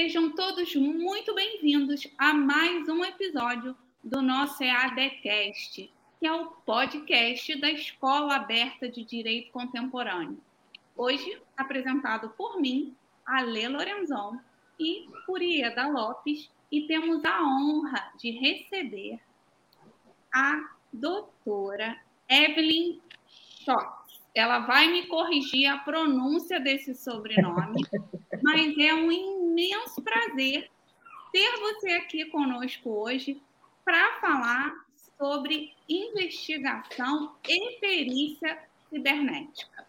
Sejam todos muito bem-vindos a mais um episódio do nosso EADcast, que é o podcast da Escola Aberta de Direito Contemporâneo. Hoje, apresentado por mim, Alê Lorenzon e por Ieda Lopes, e temos a honra de receber a doutora Evelyn Schott ela vai me corrigir a pronúncia desse sobrenome, mas é um imenso prazer ter você aqui conosco hoje para falar sobre investigação e perícia cibernética.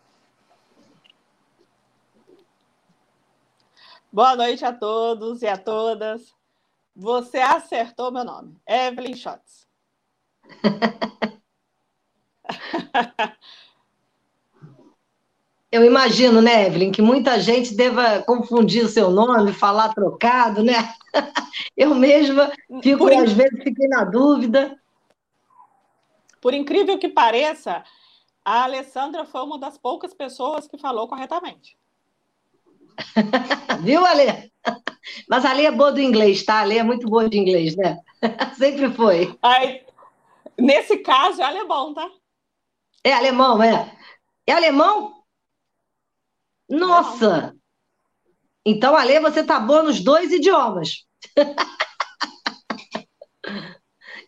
Boa noite a todos e a todas. Você acertou meu nome, Evelyn Schotts. Eu imagino, né, Evelyn, que muita gente deva confundir o seu nome, falar trocado, né? Eu mesma fico, Por às vezes, fiquei na dúvida. Por incrível que pareça, a Alessandra foi uma das poucas pessoas que falou corretamente. Viu, Ale? Mas a Ale é boa do inglês, tá? A Ale é muito boa de inglês, né? Sempre foi. Aí, nesse caso, é alemão, tá? É alemão, é. É alemão? Nossa! Então, Ale, você tá boa nos dois idiomas.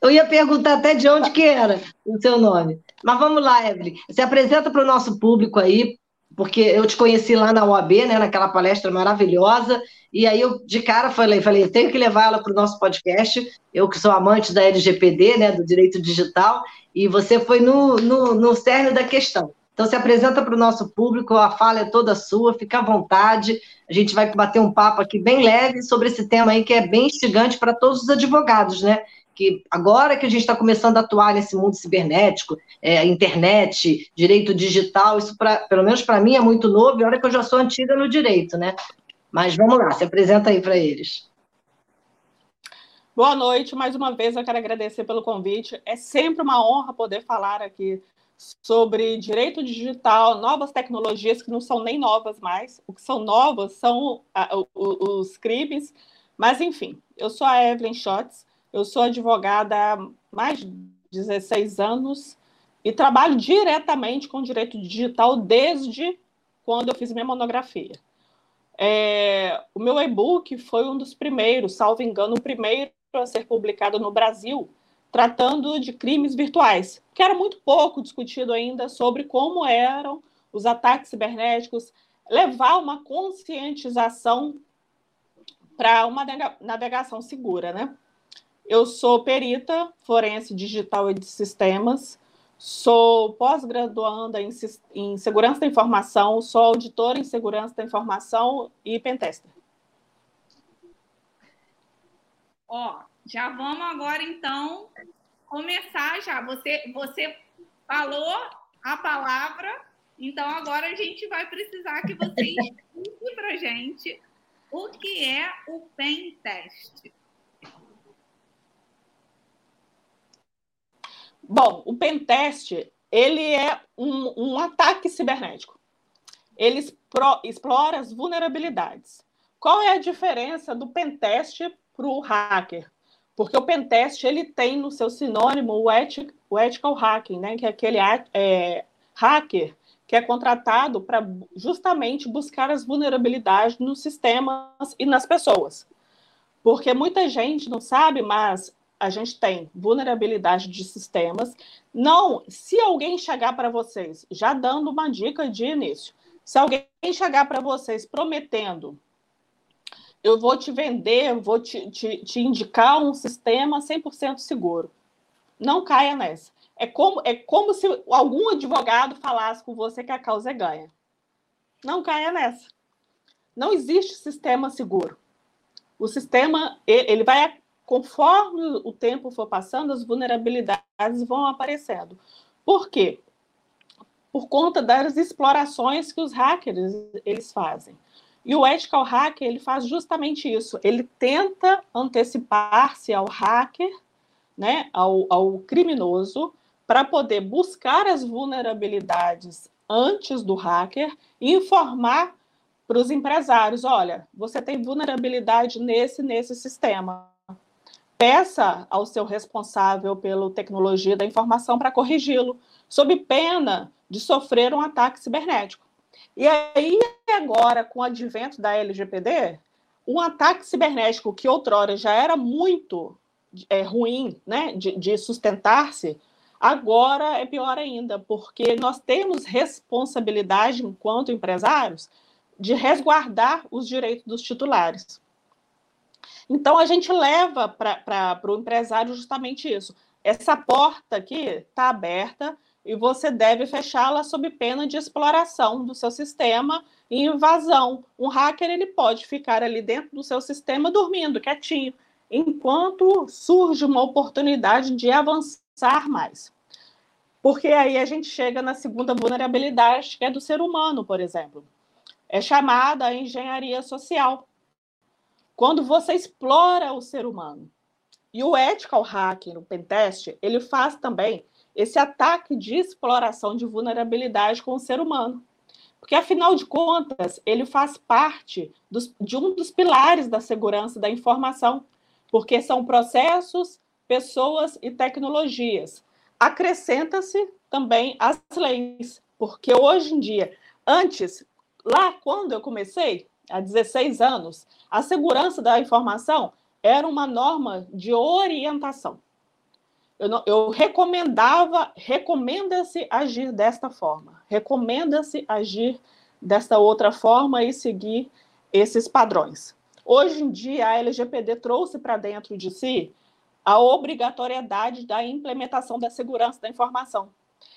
Eu ia perguntar até de onde que era o seu nome. Mas vamos lá, Evelyn. Se apresenta para o nosso público aí, porque eu te conheci lá na UAB, né, naquela palestra maravilhosa, e aí eu de cara falei, falei, tenho que levar ela para o nosso podcast, eu que sou amante da LGPD, né, do direito digital, e você foi no, no, no cerne da questão. Então, se apresenta para o nosso público, a fala é toda sua, fica à vontade. A gente vai bater um papo aqui bem leve sobre esse tema aí que é bem instigante para todos os advogados, né? Que agora que a gente está começando a atuar nesse mundo cibernético, é, internet, direito digital, isso, pra, pelo menos para mim, é muito novo, e olha que eu já sou antiga no direito, né? Mas vamos lá, se apresenta aí para eles. Boa noite, mais uma vez eu quero agradecer pelo convite. É sempre uma honra poder falar aqui sobre direito digital, novas tecnologias que não são nem novas mais, o que são novas são os crimes, mas enfim, eu sou a Evelyn Schotts, eu sou advogada há mais de 16 anos e trabalho diretamente com direito digital desde quando eu fiz minha monografia. É, o meu e-book foi um dos primeiros, salvo engano, o primeiro a ser publicado no Brasil, tratando de crimes virtuais, que era muito pouco discutido ainda sobre como eram os ataques cibernéticos, levar uma conscientização para uma navegação segura, né? Eu sou perita forense digital e de sistemas, sou pós-graduanda em, em, segurança da informação, sou auditora em segurança da informação e pentester. Ó, já vamos agora, então, começar já. Você, você falou a palavra, então agora a gente vai precisar que você explique para gente o que é o pen test. Bom, o pen test ele é um, um ataque cibernético. Ele explora as vulnerabilidades. Qual é a diferença do pen test para o hacker? Porque o pentest ele tem no seu sinônimo o, o ethical hacking, né? que é aquele é, hacker que é contratado para justamente buscar as vulnerabilidades nos sistemas e nas pessoas. Porque muita gente não sabe, mas a gente tem vulnerabilidade de sistemas. Não, se alguém chegar para vocês, já dando uma dica de início, se alguém chegar para vocês prometendo eu vou te vender, vou te, te, te indicar um sistema 100% seguro. Não caia nessa. É como, é como se algum advogado falasse com você que a causa é ganha. Não caia nessa. Não existe sistema seguro. O sistema, ele vai, conforme o tempo for passando, as vulnerabilidades vão aparecendo. Por quê? Por conta das explorações que os hackers eles fazem. E o ethical hacker ele faz justamente isso. Ele tenta antecipar-se ao hacker, né, ao, ao criminoso, para poder buscar as vulnerabilidades antes do hacker e informar para os empresários: olha, você tem vulnerabilidade nesse, nesse sistema. Peça ao seu responsável pela tecnologia da informação para corrigi-lo, sob pena de sofrer um ataque cibernético. E aí, agora, com o advento da LGPD, um ataque cibernético que outrora já era muito é, ruim né, de, de sustentar-se, agora é pior ainda, porque nós temos responsabilidade, enquanto empresários, de resguardar os direitos dos titulares. Então, a gente leva para o empresário justamente isso. Essa porta aqui está aberta e você deve fechá-la sob pena de exploração do seu sistema e invasão. Um hacker ele pode ficar ali dentro do seu sistema dormindo, quietinho, enquanto surge uma oportunidade de avançar mais. Porque aí a gente chega na segunda vulnerabilidade, que é do ser humano, por exemplo. É chamada a engenharia social. Quando você explora o ser humano. E o ethical hacking, o pentest, ele faz também esse ataque de exploração de vulnerabilidade com o ser humano. Porque, afinal de contas, ele faz parte dos, de um dos pilares da segurança da informação, porque são processos, pessoas e tecnologias. Acrescenta-se também as leis, porque hoje em dia, antes, lá quando eu comecei, há 16 anos, a segurança da informação era uma norma de orientação eu, não, eu recomendava, recomenda-se agir desta forma, recomenda-se agir desta outra forma e seguir esses padrões. Hoje em dia, a LGPD trouxe para dentro de si a obrigatoriedade da implementação da segurança da informação.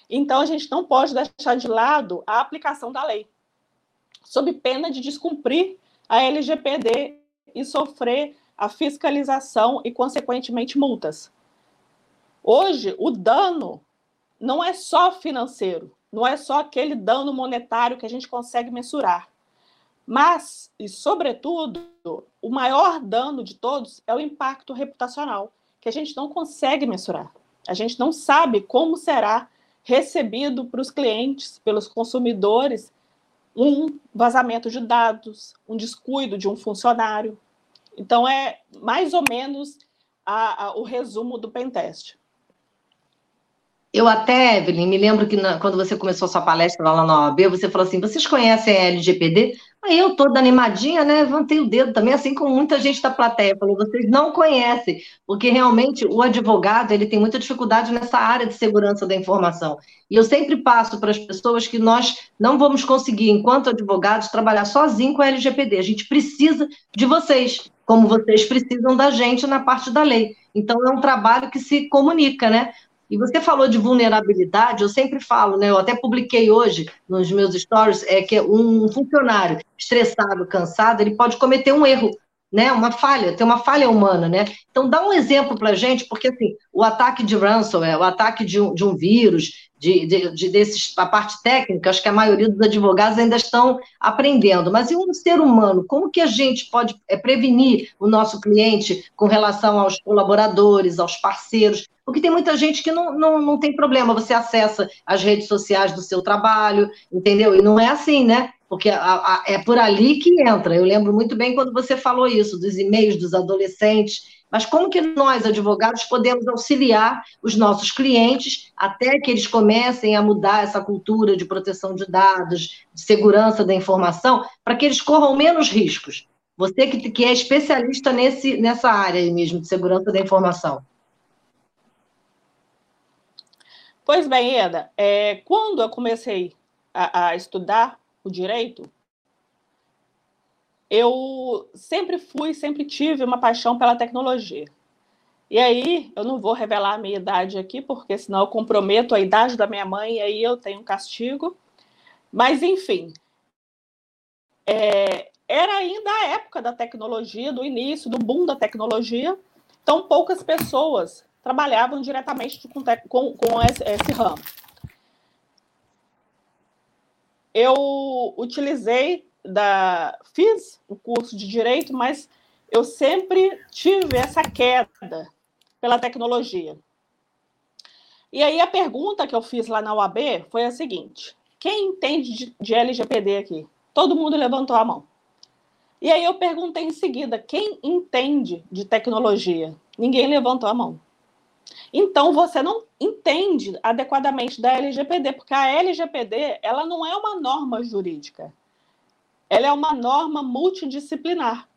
Então, a gente não pode deixar de lado a aplicação da lei, sob pena de descumprir a LGPD e sofrer a fiscalização e, consequentemente, multas. Hoje, o dano não é só financeiro, não é só aquele dano monetário que a gente consegue mensurar. Mas, e sobretudo, o maior dano de todos é o impacto reputacional, que a gente não consegue mensurar. A gente não sabe como será recebido para os clientes, pelos consumidores, um vazamento de dados, um descuido de um funcionário. Então, é mais ou menos a, a, o resumo do pentest. Eu até, Evelyn, me lembro que na, quando você começou a sua palestra lá na OAB, você falou assim: vocês conhecem a LGPD? Aí eu, toda animadinha, né, levantei o dedo também, assim como muita gente da plateia. Falou: vocês não conhecem, porque realmente o advogado ele tem muita dificuldade nessa área de segurança da informação. E eu sempre passo para as pessoas que nós não vamos conseguir, enquanto advogados, trabalhar sozinho com a LGPD. A gente precisa de vocês, como vocês precisam da gente na parte da lei. Então, é um trabalho que se comunica, né? E você falou de vulnerabilidade, eu sempre falo, né? Eu até publiquei hoje nos meus stories, é que um funcionário estressado, cansado, ele pode cometer um erro, né? Uma falha, tem uma falha humana, né? Então dá um exemplo para gente, porque assim, o ataque de ransomware, o ataque de um, de um vírus, de, de, de desses, a parte técnica, acho que a maioria dos advogados ainda estão aprendendo. Mas e um ser humano, como que a gente pode é, prevenir o nosso cliente com relação aos colaboradores, aos parceiros? Porque tem muita gente que não, não, não tem problema, você acessa as redes sociais do seu trabalho, entendeu? E não é assim, né? Porque a, a, é por ali que entra. Eu lembro muito bem quando você falou isso, dos e-mails dos adolescentes mas como que nós, advogados, podemos auxiliar os nossos clientes até que eles comecem a mudar essa cultura de proteção de dados, de segurança da informação, para que eles corram menos riscos? Você que, que é especialista nesse, nessa área mesmo de segurança da informação. Pois bem, Eda, é, quando eu comecei a, a estudar o direito, eu sempre fui, sempre tive uma paixão pela tecnologia. E aí, eu não vou revelar a minha idade aqui, porque senão eu comprometo a idade da minha mãe e aí eu tenho um castigo. Mas, enfim, é, era ainda a época da tecnologia, do início, do boom da tecnologia. Então, poucas pessoas trabalhavam diretamente com, com, com esse, esse ramo. Eu utilizei da fiz o curso de direito, mas eu sempre tive essa queda pela tecnologia. E aí a pergunta que eu fiz lá na UAB foi a seguinte: quem entende de, LGPD aqui? Todo mundo levantou a mão. E aí eu perguntei em seguida, quem entende de tecnologia? Ninguém levantou a mão. Então você não entende adequadamente da LGPD, porque a LGPD, ela não é uma norma jurídica. Ela é uma norma multidisciplinar.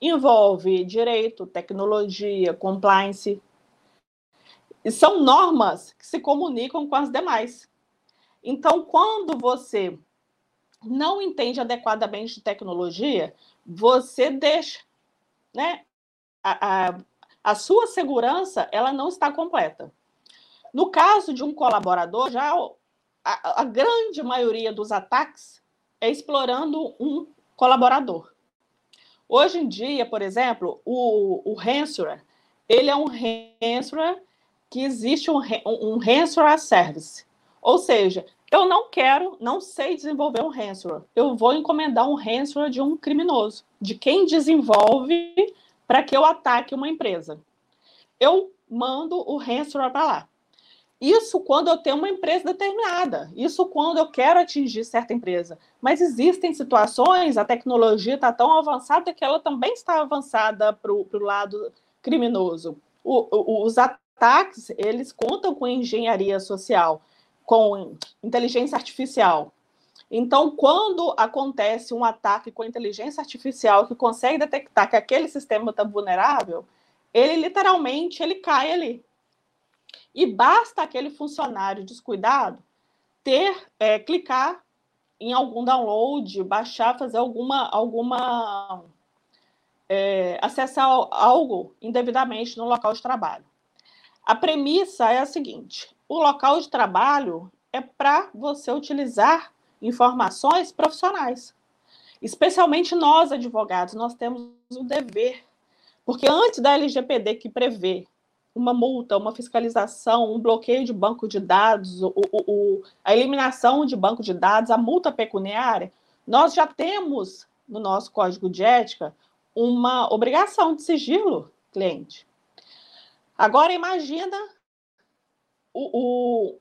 Envolve direito, tecnologia, compliance. E são normas que se comunicam com as demais. Então, quando você não entende adequadamente de tecnologia, você deixa, né? A, a, a sua segurança ela não está completa. No caso de um colaborador, já a, a grande maioria dos ataques é explorando um colaborador. Hoje em dia, por exemplo, o, o ransomware, ele é um ransomware que existe um, um ransomware service. Ou seja, eu não quero, não sei desenvolver um ransomware. Eu vou encomendar um ransomware de um criminoso, de quem desenvolve para que eu ataque uma empresa. Eu mando o ransomware para lá. Isso quando eu tenho uma empresa determinada. Isso quando eu quero atingir certa empresa. Mas existem situações, a tecnologia está tão avançada que ela também está avançada para o lado criminoso. O, o, os ataques, eles contam com engenharia social com inteligência artificial. Então, quando acontece um ataque com inteligência artificial que consegue detectar que aquele sistema está vulnerável, ele literalmente ele cai ali. E basta aquele funcionário descuidado ter é, clicar em algum download, baixar, fazer alguma alguma é, acessar algo indevidamente no local de trabalho. A premissa é a seguinte: o local de trabalho é para você utilizar informações profissionais. Especialmente nós, advogados, nós temos o dever, porque antes da LGPD que prevê uma multa, uma fiscalização, um bloqueio de banco de dados, o, o, o, a eliminação de banco de dados, a multa pecuniária, nós já temos no nosso código de ética uma obrigação de sigilo cliente. Agora imagina o,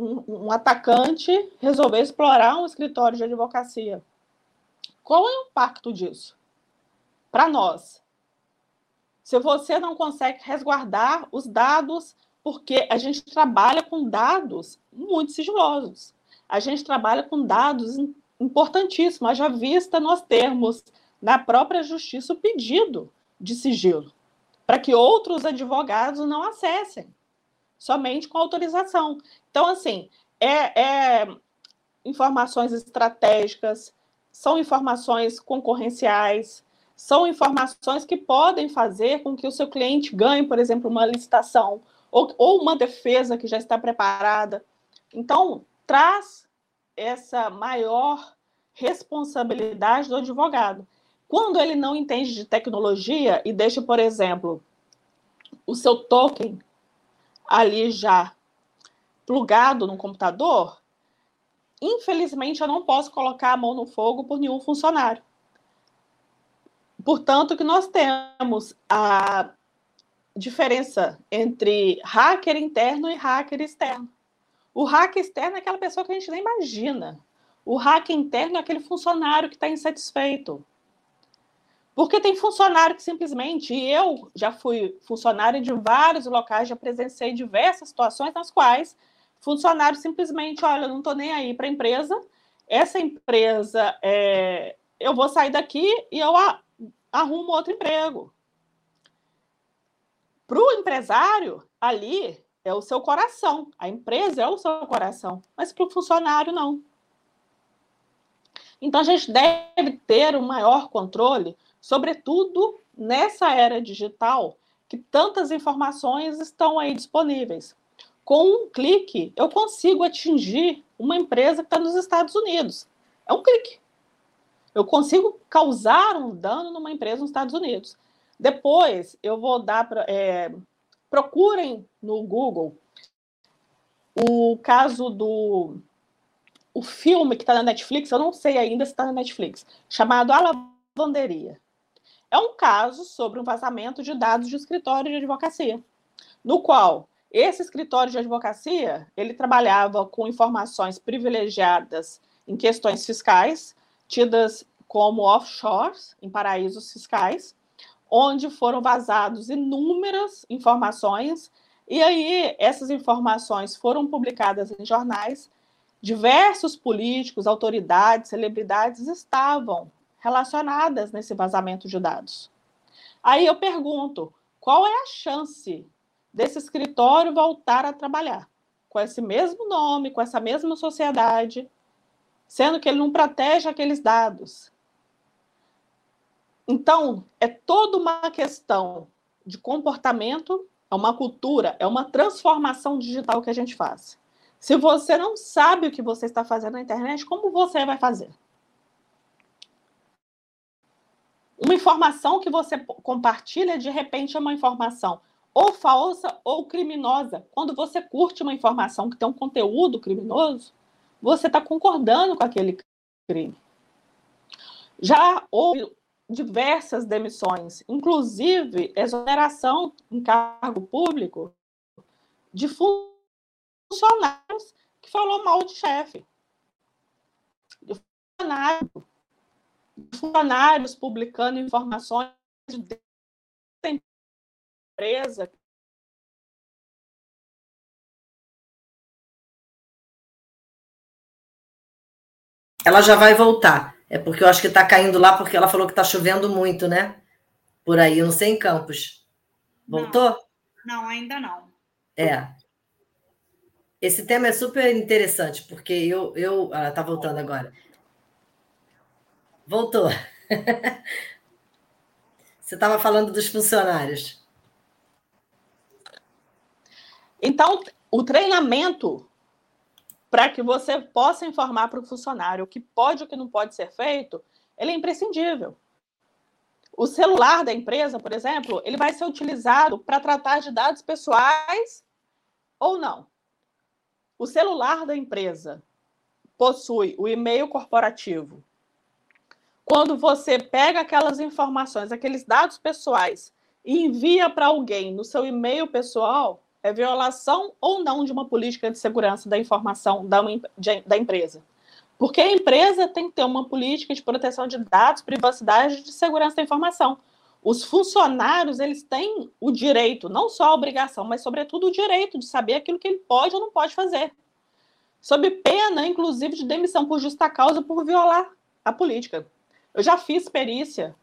um, um, atacante resolver explorar um escritório de advocacia. Qual é o impacto disso? Para nós. Se você não consegue resguardar os dados, porque a gente trabalha com dados muito sigilosos. A gente trabalha com dados importantíssimos. Já vista nós termos na própria justiça o pedido de sigilo, para que outros advogados não acessem somente com autorização. Então, assim, é, é informações estratégicas, são informações concorrenciais, são informações que podem fazer com que o seu cliente ganhe, por exemplo, uma licitação ou, ou uma defesa que já está preparada. Então, traz essa maior responsabilidade do advogado. Quando ele não entende de tecnologia e deixa, por exemplo, o seu token ali já plugado no computador, infelizmente eu não posso colocar a mão no fogo por nenhum funcionário. Portanto, que nós temos a diferença entre hacker interno e hacker externo. O hacker externo é aquela pessoa que a gente nem imagina. O hacker interno é aquele funcionário que está insatisfeito. Porque tem funcionário que simplesmente, e eu já fui funcionário de vários locais, já presenciei diversas situações nas quais funcionário simplesmente, olha, eu não estou nem aí para a empresa, essa empresa, é, eu vou sair daqui e eu arrumo outro emprego. Para o empresário, ali é o seu coração, a empresa é o seu coração, mas para o funcionário, não. Então, a gente deve ter um maior controle sobretudo nessa era digital, que tantas informações estão aí disponíveis. Com um clique, eu consigo atingir uma empresa que está nos Estados Unidos. É um clique. Eu consigo causar um dano numa empresa nos Estados Unidos. Depois, eu vou dar. É, procurem no Google o caso do o filme que está na Netflix, eu não sei ainda se está na Netflix, chamado A Lavanderia é um caso sobre um vazamento de dados de escritório de advocacia, no qual esse escritório de advocacia ele trabalhava com informações privilegiadas em questões fiscais, tidas como offshores, em paraísos fiscais, onde foram vazados inúmeras informações, e aí essas informações foram publicadas em jornais. Diversos políticos, autoridades, celebridades estavam relacionadas nesse vazamento de dados. Aí eu pergunto: qual é a chance desse escritório voltar a trabalhar com esse mesmo nome, com essa mesma sociedade, sendo que ele não protege aqueles dados? Então, é toda uma questão de comportamento, é uma cultura, é uma transformação digital que a gente faz. Se você não sabe o que você está fazendo na internet, como você vai fazer? Uma informação que você compartilha, de repente, é uma informação ou falsa ou criminosa. Quando você curte uma informação que tem um conteúdo criminoso, você está concordando com aquele crime. Já houve diversas demissões, inclusive exoneração em cargo público de funcionários que falou mal de chefe. De funcionário, funcionários publicando informações de empresa Ela já vai voltar. É porque eu acho que está caindo lá porque ela falou que está chovendo muito, né? Por aí, eu não sei em Campos. Voltou? Não, não ainda não. É. Esse tema é super interessante, porque eu. eu ah, tá voltando agora. Voltou. Você estava falando dos funcionários. Então, o treinamento para que você possa informar para o funcionário o que pode e o que não pode ser feito, ele é imprescindível. O celular da empresa, por exemplo, ele vai ser utilizado para tratar de dados pessoais ou não. O celular da empresa possui o e-mail corporativo. Quando você pega aquelas informações, aqueles dados pessoais e envia para alguém no seu e-mail pessoal, é violação ou não de uma política de segurança da informação da, de, da empresa. Porque a empresa tem que ter uma política de proteção de dados, privacidade e de segurança da informação. Os funcionários, eles têm o direito, não só a obrigação, mas sobretudo o direito de saber aquilo que ele pode ou não pode fazer. Sob pena, inclusive, de demissão por justa causa por violar a política. Eu já fiz perícia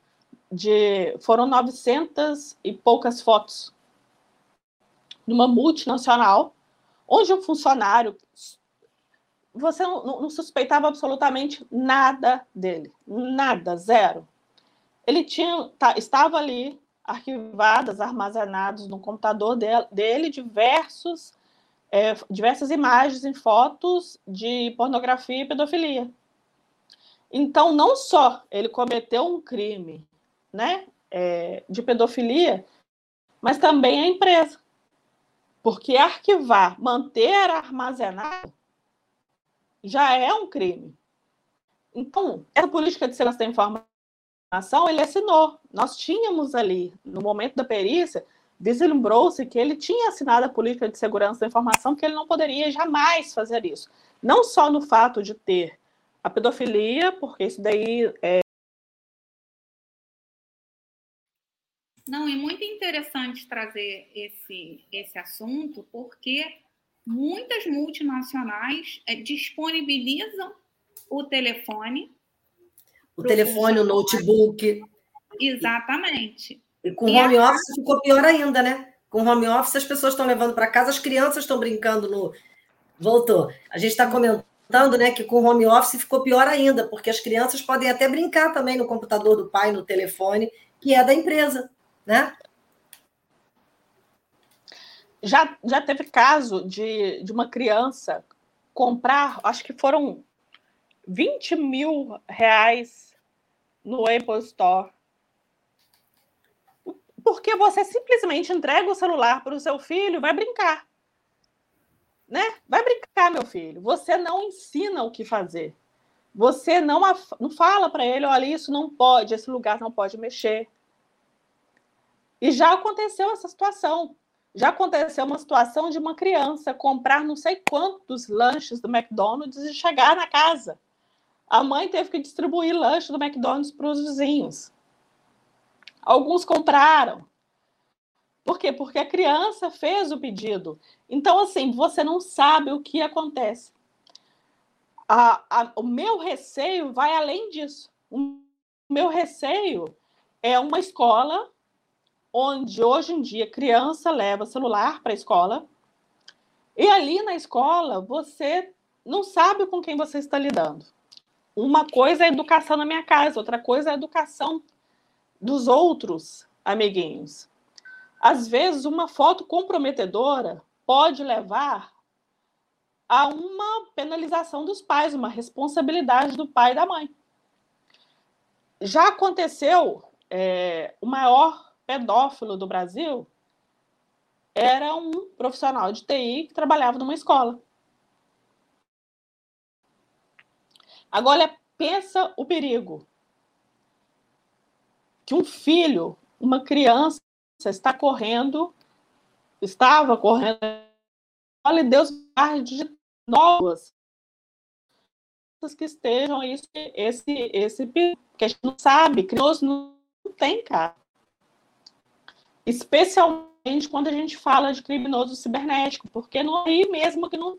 de. Foram 900 e poucas fotos numa multinacional, onde um funcionário você não, não, suspeitava absolutamente nada dele, nada, zero. Ele tinha, tá, estava ali arquivadas, armazenados no computador dele, dele diversos, é, diversas imagens e fotos de pornografia e pedofilia. Então, não só ele cometeu um crime né, é, de pedofilia, mas também a empresa. Porque arquivar, manter armazenado, já é um crime. Então, essa política de segurança da informação, ele assinou. Nós tínhamos ali, no momento da perícia, vislumbrou-se que ele tinha assinado a política de segurança da informação, que ele não poderia jamais fazer isso. Não só no fato de ter a pedofilia, porque isso daí é, Não, e muito interessante trazer esse, esse assunto, porque muitas multinacionais é, disponibilizam o telefone. O telefone, o notebook. Exatamente. E com e home a... office ficou pior ainda, né? Com home office as pessoas estão levando para casa, as crianças estão brincando no. Voltou. A gente está comentando, né, que com home office ficou pior ainda, porque as crianças podem até brincar também no computador do pai, no telefone, que é da empresa né? Já, já teve caso de, de uma criança comprar, acho que foram 20 mil reais no Apple Store. Porque você simplesmente entrega o celular para o seu filho vai brincar. Né? Vai brincar, meu filho. Você não ensina o que fazer. Você não, não fala para ele, olha, isso não pode, esse lugar não pode mexer. E já aconteceu essa situação. Já aconteceu uma situação de uma criança comprar não sei quantos lanches do McDonald's e chegar na casa A mãe teve que distribuir lanche do McDonald's para os vizinhos. Alguns compraram. Por quê? Porque a criança fez o pedido. Então, assim, você não sabe o que acontece. A, a, o meu receio vai além disso. O meu receio é uma escola onde hoje em dia criança leva celular para a escola e ali na escola você não sabe com quem você está lidando. Uma coisa é educação na minha casa, outra coisa é educação dos outros amiguinhos. Às vezes, uma foto comprometedora pode levar a uma penalização dos pais, uma responsabilidade do pai e da mãe. Já aconteceu, é, o maior pedófilo do Brasil era um profissional de TI que trabalhava numa escola. Agora, pensa o perigo. Que um filho, uma criança, está correndo, estava correndo, olha, Deus guarde de novas que estejam esse, esse, esse que a gente não sabe, criminoso não tem, cara. Especialmente quando a gente fala de criminoso cibernético, porque não é aí mesmo que não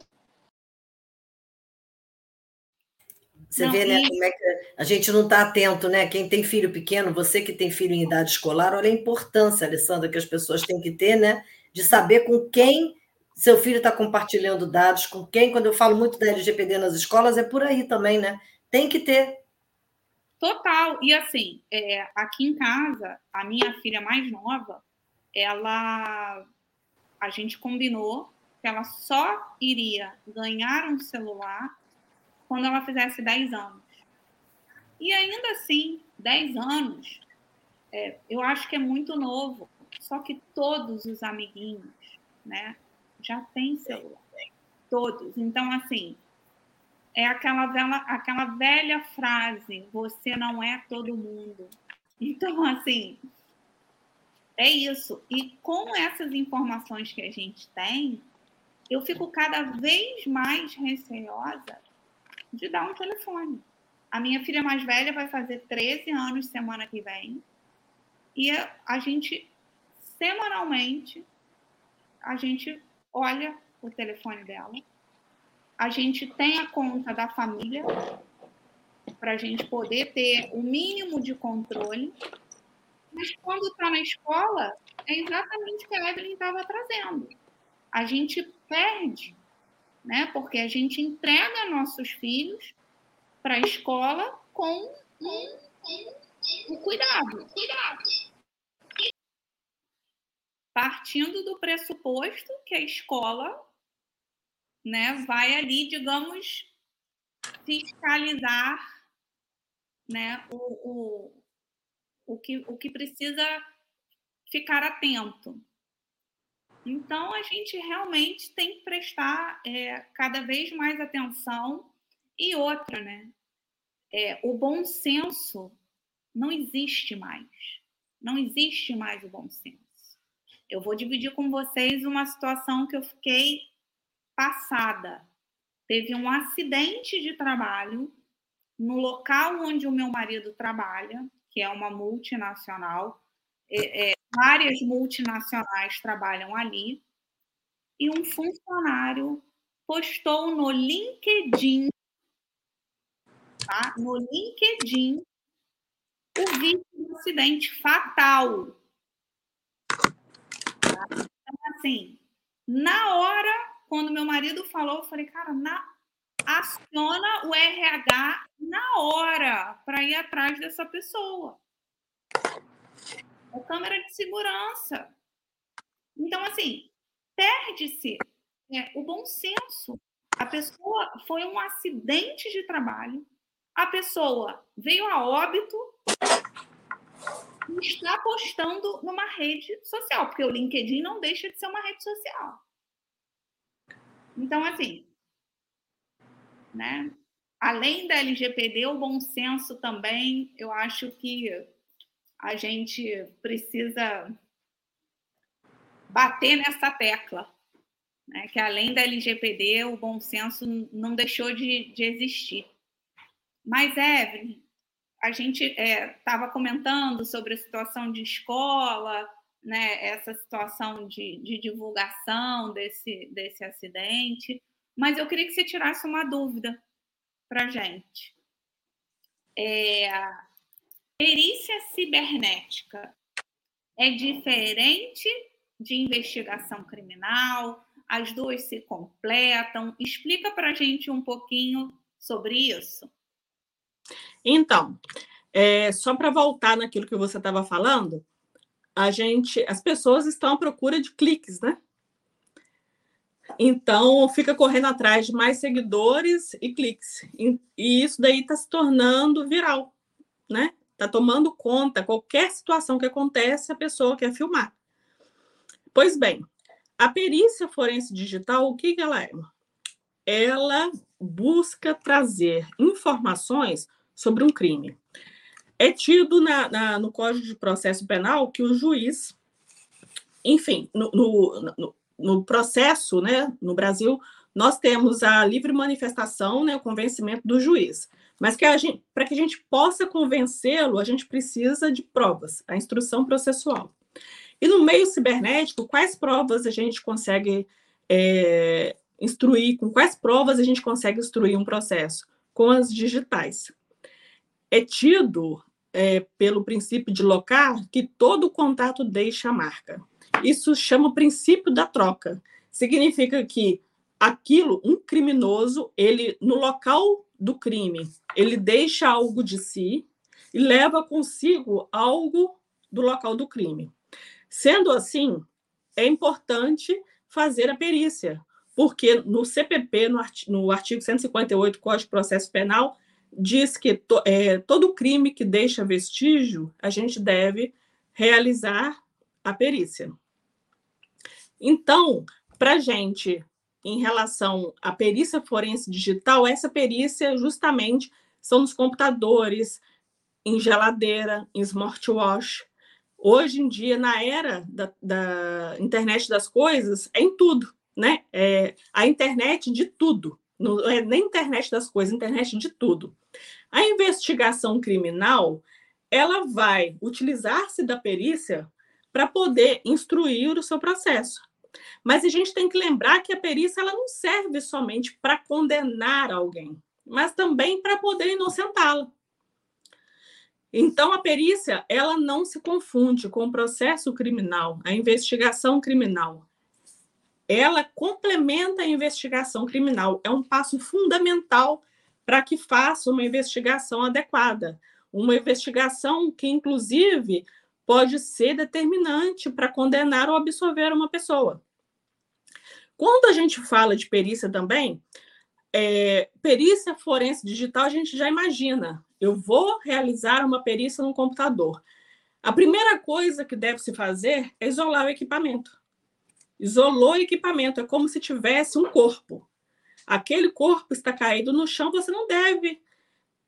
Você não, vê, né, como é que a gente não está atento, né? Quem tem filho pequeno, você que tem filho em idade escolar, olha a importância, Alessandra, que as pessoas têm que ter, né? De saber com quem seu filho está compartilhando dados, com quem, quando eu falo muito da LGPD nas escolas, é por aí também, né? Tem que ter. Total. E assim, é, aqui em casa, a minha filha mais nova, ela. A gente combinou que ela só iria ganhar um celular quando ela fizesse 10 anos. E ainda assim, 10 anos, é, eu acho que é muito novo. Só que todos os amiguinhos, né, já têm celular. Todos. Então, assim, é aquela velha, aquela velha frase: você não é todo mundo. Então, assim, é isso. E com essas informações que a gente tem, eu fico cada vez mais receosa de dar um telefone. A minha filha mais velha vai fazer 13 anos semana que vem. E a gente, semanalmente, a gente olha o telefone dela. A gente tem a conta da família para a gente poder ter o mínimo de controle. Mas quando está na escola, é exatamente o que a Evelyn estava trazendo. A gente perde né? Porque a gente entrega nossos filhos para a escola com um cuidado. cuidado. Partindo do pressuposto que a escola né, vai ali, digamos, fiscalizar né, o, o, o, que, o que precisa ficar atento. Então, a gente realmente tem que prestar é, cada vez mais atenção. E outra, né? É, o bom senso não existe mais. Não existe mais o bom senso. Eu vou dividir com vocês uma situação que eu fiquei passada. Teve um acidente de trabalho no local onde o meu marido trabalha, que é uma multinacional. É, é, várias multinacionais trabalham ali, e um funcionário postou no LinkedIn, tá? no LinkedIn, o vídeo do acidente fatal. Tá? Então, assim, na hora, quando meu marido falou, eu falei, cara, na, aciona o RH na hora para ir atrás dessa pessoa câmera de segurança. Então, assim, perde-se é, o bom senso. A pessoa foi um acidente de trabalho, a pessoa veio a óbito e está postando numa rede social, porque o LinkedIn não deixa de ser uma rede social. Então, assim, né? Além da LGPD, o bom senso também, eu acho que a gente precisa bater nessa tecla, né? que além da LGPD, o bom senso não deixou de, de existir. Mas, Evelyn, a gente estava é, comentando sobre a situação de escola, né, essa situação de, de divulgação desse, desse acidente, mas eu queria que você tirasse uma dúvida para a gente. É, perícia cibernética é diferente de investigação criminal? As duas se completam? Explica para a gente um pouquinho sobre isso. Então, é, só para voltar naquilo que você estava falando, a gente, as pessoas estão à procura de cliques, né? Então, fica correndo atrás de mais seguidores e cliques. E isso daí está se tornando viral, né? Está tomando conta, qualquer situação que acontece, a pessoa quer filmar. Pois bem, a perícia forense digital, o que, que ela é? Ela busca trazer informações sobre um crime. É tido na, na, no Código de Processo Penal que o juiz, enfim, no, no, no, no processo, né, no Brasil, nós temos a livre manifestação, né, o convencimento do juiz. Mas para que a gente possa convencê-lo, a gente precisa de provas, a instrução processual. E no meio cibernético, quais provas a gente consegue é, instruir, com quais provas a gente consegue instruir um processo? Com as digitais é tido é, pelo princípio de locar que todo contato deixa marca. Isso chama o princípio da troca. Significa que aquilo, um criminoso, ele no local do crime, ele deixa algo de si e leva consigo algo do local do crime. Sendo assim, é importante fazer a perícia, porque no CPP, no artigo 158 Código de Processo Penal, diz que to, é, todo crime que deixa vestígio, a gente deve realizar a perícia. Então, para gente, em relação à perícia forense digital, essa perícia justamente são nos computadores, em geladeira, em smartwatch. Hoje em dia, na era da, da internet das coisas, é em tudo, né? É a internet de tudo. Não é nem internet das coisas, internet de tudo. A investigação criminal, ela vai utilizar-se da perícia para poder instruir o seu processo. Mas a gente tem que lembrar que a perícia ela não serve somente para condenar alguém, mas também para poder inocentá-la. Então a perícia ela não se confunde com o processo criminal, a investigação criminal ela complementa a investigação criminal. É um passo fundamental para que faça uma investigação adequada. Uma investigação que, inclusive, pode ser determinante para condenar ou absolver uma pessoa. Quando a gente fala de perícia também, é, perícia forense digital, a gente já imagina. Eu vou realizar uma perícia no computador. A primeira coisa que deve se fazer é isolar o equipamento isolou o equipamento, é como se tivesse um corpo. Aquele corpo está caído no chão, você não deve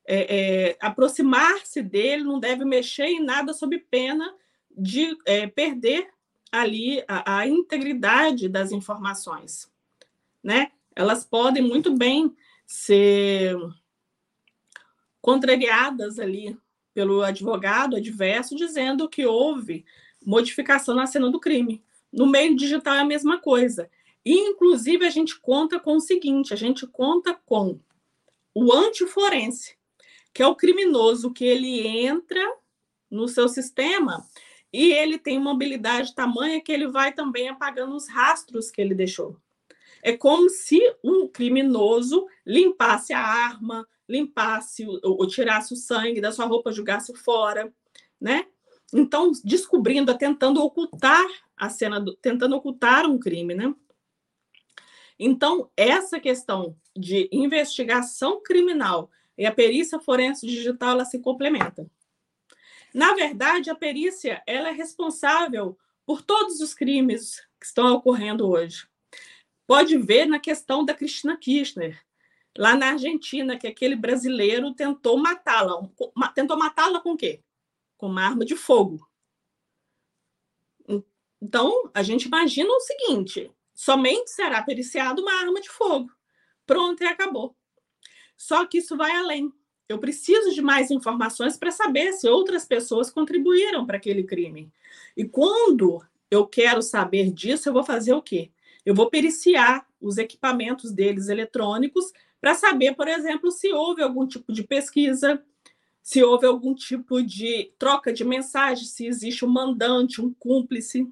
é, é, aproximar-se dele, não deve mexer em nada sob pena de é, perder ali a, a, integridade das informações, né? Elas podem muito bem ser contrariadas ali pelo advogado adverso, dizendo que houve modificação na cena do crime. No meio digital é a mesma coisa. E, inclusive, a gente conta com o seguinte: a gente conta com o antiforense, que é o criminoso que ele entra no seu sistema e ele tem mobilidade tamanha que ele vai também apagando os rastros que ele deixou. É como se um criminoso limpasse a arma, limpasse ou tirasse o sangue da sua roupa, jogasse fora, né? Então, descobrindo, tentando ocultar a cena, do, tentando ocultar um crime, né? Então, essa questão de investigação criminal e a perícia forense digital, ela se complementa. Na verdade, a perícia ela é responsável por todos os crimes que estão ocorrendo hoje. Pode ver na questão da Cristina Kirchner, lá na Argentina, que aquele brasileiro tentou matá-la. Tentou matá-la com o quê? com uma arma de fogo. Então, a gente imagina o seguinte: somente será periciado uma arma de fogo. Pronto, e acabou. Só que isso vai além. Eu preciso de mais informações para saber se outras pessoas contribuíram para aquele crime. E quando eu quero saber disso, eu vou fazer o quê? Eu vou periciar os equipamentos deles eletrônicos para saber, por exemplo, se houve algum tipo de pesquisa, se houve algum tipo de troca de mensagem, se existe um mandante, um cúmplice.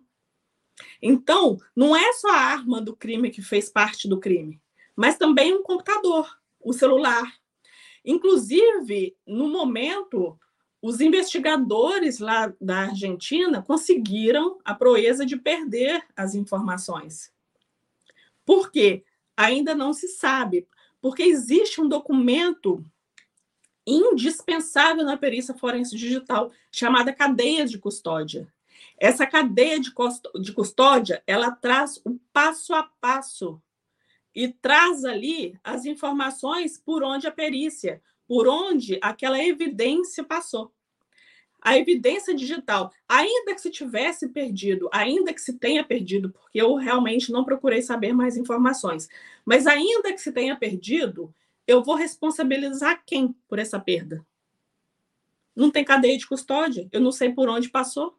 Então, não é só a arma do crime que fez parte do crime, mas também um computador, o celular. Inclusive, no momento, os investigadores lá da Argentina conseguiram a proeza de perder as informações. Por quê? Ainda não se sabe, porque existe um documento indispensável na perícia forense digital chamada cadeia de custódia. Essa cadeia de custódia, ela traz o passo a passo e traz ali as informações por onde a perícia, por onde aquela evidência passou. A evidência digital, ainda que se tivesse perdido, ainda que se tenha perdido, porque eu realmente não procurei saber mais informações, mas ainda que se tenha perdido, eu vou responsabilizar quem por essa perda? Não tem cadeia de custódia, eu não sei por onde passou.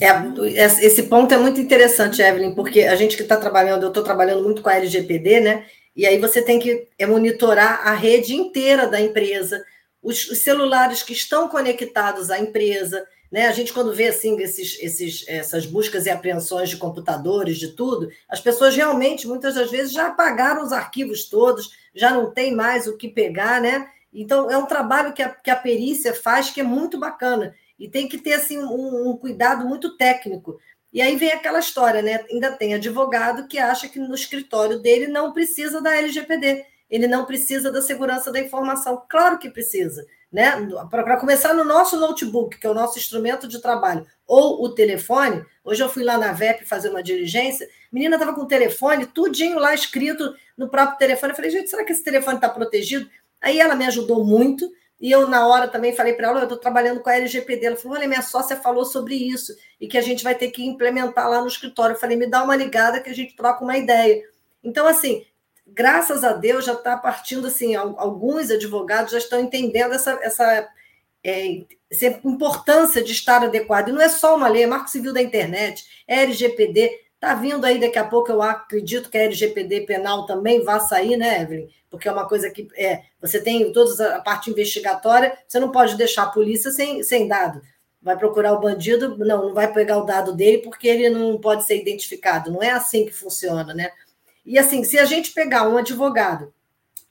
É, esse ponto é muito interessante, Evelyn, porque a gente que está trabalhando, eu estou trabalhando muito com a LGPD, né? E aí você tem que é, monitorar a rede inteira da empresa, os, os, celulares que estão conectados à empresa, né? A gente, quando vê assim, esses, esses, essas buscas e apreensões de computadores, de tudo, as pessoas realmente, muitas das vezes, já apagaram os arquivos todos, já não tem mais o que pegar, né? Então, é um trabalho que a, que a perícia faz que é muito bacana. E tem que ter assim um, um cuidado muito técnico. E aí vem aquela história, né? Ainda tem advogado que acha que no escritório dele não precisa da LGPD, ele não precisa da segurança da informação. Claro que precisa, né? Para começar no nosso notebook, que é o nosso instrumento de trabalho, ou o telefone. Hoje eu fui lá na VEP fazer uma diligência, a menina estava com o telefone, tudinho lá escrito no próprio telefone. Eu falei, gente, será que esse telefone está protegido? Aí ela me ajudou muito e eu, na hora, também falei para ela: eu estou trabalhando com a LGPD. Ela falou: olha, minha sócia falou sobre isso e que a gente vai ter que implementar lá no escritório. Eu falei: me dá uma ligada que a gente troca uma ideia. Então, assim, graças a Deus já está partindo assim, alguns advogados já estão entendendo essa, essa, é, essa importância de estar adequado. E não é só uma lei, é Marco Civil da Internet, é LGPD, Está vindo aí daqui a pouco, eu acredito que a LGPD penal também vai sair, né, Evelyn? Porque é uma coisa que é, você tem toda a parte investigatória, você não pode deixar a polícia sem, sem dado. Vai procurar o bandido, não, não vai pegar o dado dele porque ele não pode ser identificado. Não é assim que funciona, né? E assim, se a gente pegar um advogado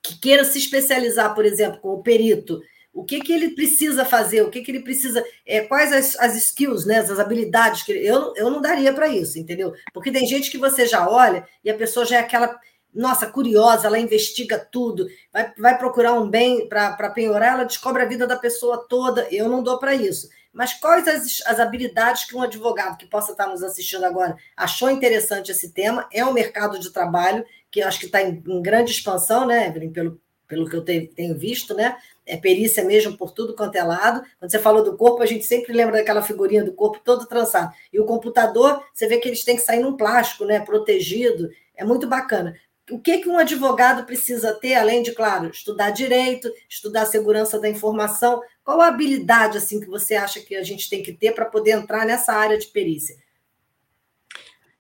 que queira se especializar, por exemplo, com o perito o que, que ele precisa fazer, o que, que ele precisa, é, quais as, as skills, né, as habilidades que ele, eu, eu não daria para isso, entendeu? Porque tem gente que você já olha e a pessoa já é aquela, nossa, curiosa, ela investiga tudo, vai, vai procurar um bem para penhorar, ela descobre a vida da pessoa toda, eu não dou para isso. Mas quais as, as habilidades que um advogado que possa estar nos assistindo agora achou interessante esse tema? É um mercado de trabalho que acho que está em, em grande expansão, né, Evelyn, pelo, pelo que eu tenho visto, né? É perícia mesmo por tudo quanto é lado. Quando você falou do corpo, a gente sempre lembra daquela figurinha do corpo todo trançado. E o computador, você vê que eles têm que sair num plástico, né, protegido. É muito bacana. O que, que um advogado precisa ter, além de, claro, estudar direito, estudar segurança da informação? Qual a habilidade assim que você acha que a gente tem que ter para poder entrar nessa área de perícia?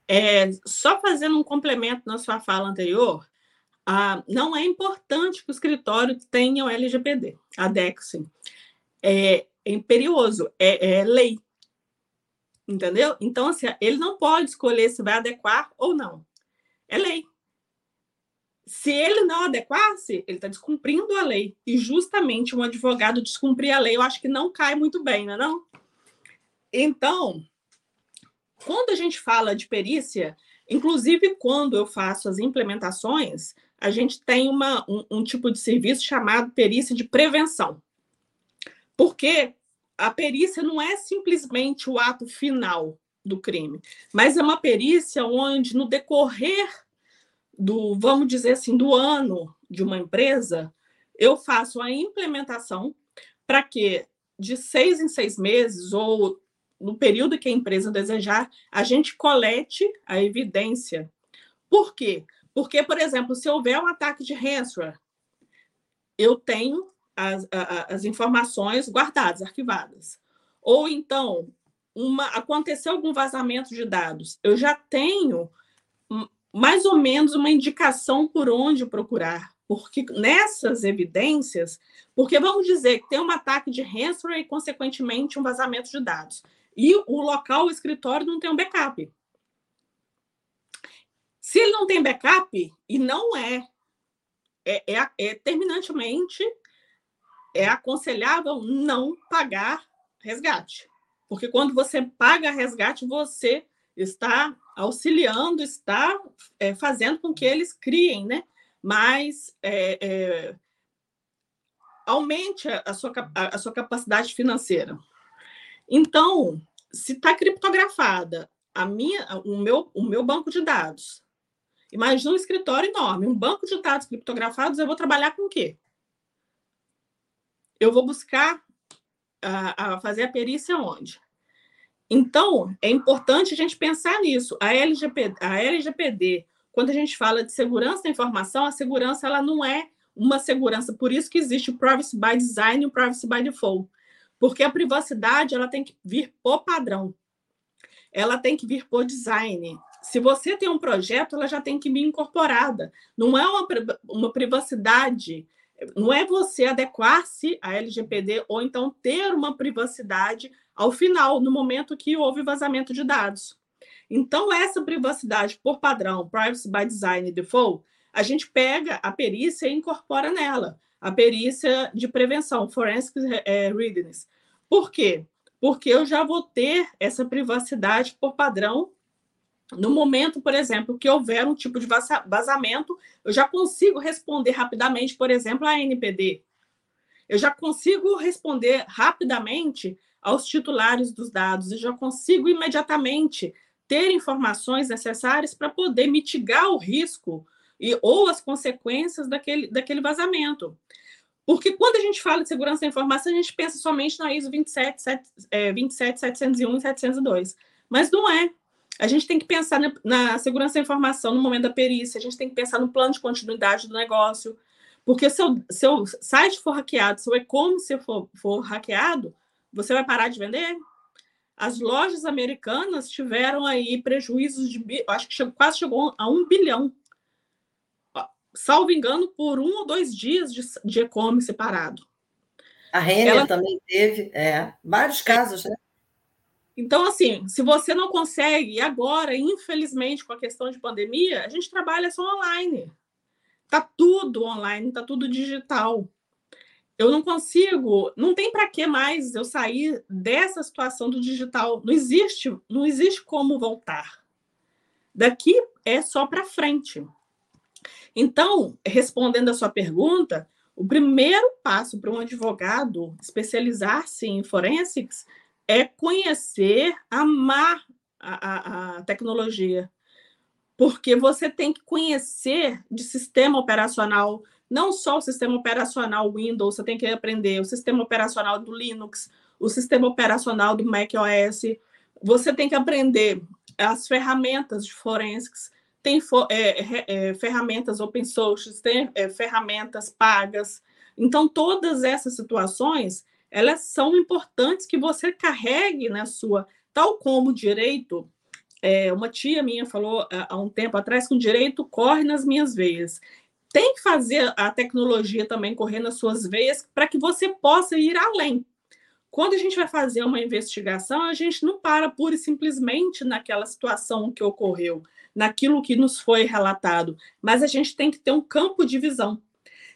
É, só fazendo um complemento na sua fala anterior, ah, não é importante que o escritório tenha o LGPD, a DEXIM. É, é imperioso, é, é lei. Entendeu? Então, assim, ele não pode escolher se vai adequar ou não. É lei. Se ele não adequasse, ele está descumprindo a lei. E justamente um advogado descumprir a lei, eu acho que não cai muito bem, não é não? Então, quando a gente fala de perícia, inclusive quando eu faço as implementações, a gente tem uma, um, um tipo de serviço chamado perícia de prevenção. Porque a perícia não é simplesmente o ato final do crime, mas é uma perícia onde, no decorrer do, vamos dizer assim, do ano de uma empresa, eu faço a implementação para que, de seis em seis meses, ou no período que a empresa desejar, a gente colete a evidência. Por quê? Porque, por exemplo, se houver um ataque de ransomware, eu tenho as, as informações guardadas, arquivadas. Ou então, uma, aconteceu algum vazamento de dados, eu já tenho mais ou menos uma indicação por onde procurar. Porque nessas evidências, porque vamos dizer que tem um ataque de ransomware e, consequentemente, um vazamento de dados. E o local, o escritório, não tem um backup. Se ele não tem backup, e não é, é, é, é terminantemente é aconselhável não pagar resgate. Porque quando você paga resgate, você está auxiliando, está é, fazendo com que eles criem, né? Mais é, é, aumente a sua, a, a sua capacidade financeira. Então, se está criptografada a minha, o, meu, o meu banco de dados, imagina um escritório enorme, um banco de dados criptografados, eu vou trabalhar com o quê? Eu vou buscar a, a fazer a perícia onde? Então, é importante a gente pensar nisso. A, LGPD, a LGPD, quando a gente fala de segurança da informação, a segurança ela não é uma segurança, por isso que existe o privacy by design e o privacy by default. Porque a privacidade ela tem que vir por padrão. Ela tem que vir por design. Se você tem um projeto, ela já tem que vir incorporada. Não é uma, uma privacidade não é você adequar-se à LGPD ou então ter uma privacidade ao final, no momento que houve vazamento de dados. Então, essa privacidade por padrão, Privacy by Design Default, a gente pega a perícia e incorpora nela, a perícia de prevenção, Forensic é, Readiness. Por quê? Porque eu já vou ter essa privacidade por padrão no momento, por exemplo, que houver um tipo de vazamento, eu já consigo responder rapidamente, por exemplo, a NPD. Eu já consigo responder rapidamente aos titulares dos dados, eu já consigo imediatamente ter informações necessárias para poder mitigar o risco e, ou as consequências daquele, daquele vazamento. Porque quando a gente fala de segurança da informação, a gente pensa somente na ISO 27, 27 701 e 702. Mas não é. A gente tem que pensar na, na, segurança da informação no momento da perícia, a gente tem que pensar no plano de continuidade do negócio. Porque se o seu site for hackeado, seu e-commerce for, for hackeado, você vai parar de vender? As lojas americanas tiveram aí prejuízos de, acho que chegou, quase chegou a um bilhão, salvo engano, por um ou dois dias de, de e-commerce parado. A Renner Ela... também teve, é, vários casos, né? Então, assim, se você não consegue, agora, infelizmente, com a questão de pandemia, a gente trabalha só online. Tá tudo online, tá tudo digital. Eu não consigo, não tem para que mais eu sair dessa situação do digital. Não existe, não existe como voltar. Daqui é só para frente. Então, respondendo a sua pergunta, o primeiro passo para um advogado especializar-se em forensics é conhecer, amar a, a, a tecnologia. Porque você tem que conhecer de sistema operacional, não só o sistema operacional Windows, você tem que aprender o sistema operacional do Linux, o sistema operacional do macOS, você tem que aprender as ferramentas de forensics, tem é, é, ferramentas open source, tem é, ferramentas pagas. Então, todas essas situações elas são importantes que você carregue na sua, tal como o direito. É, uma tia minha falou há um tempo atrás que o direito corre nas minhas veias. Tem que fazer a tecnologia também correr nas suas veias para que você possa ir além. Quando a gente vai fazer uma investigação, a gente não para pura e simplesmente naquela situação que ocorreu, naquilo que nos foi relatado, mas a gente tem que ter um campo de visão.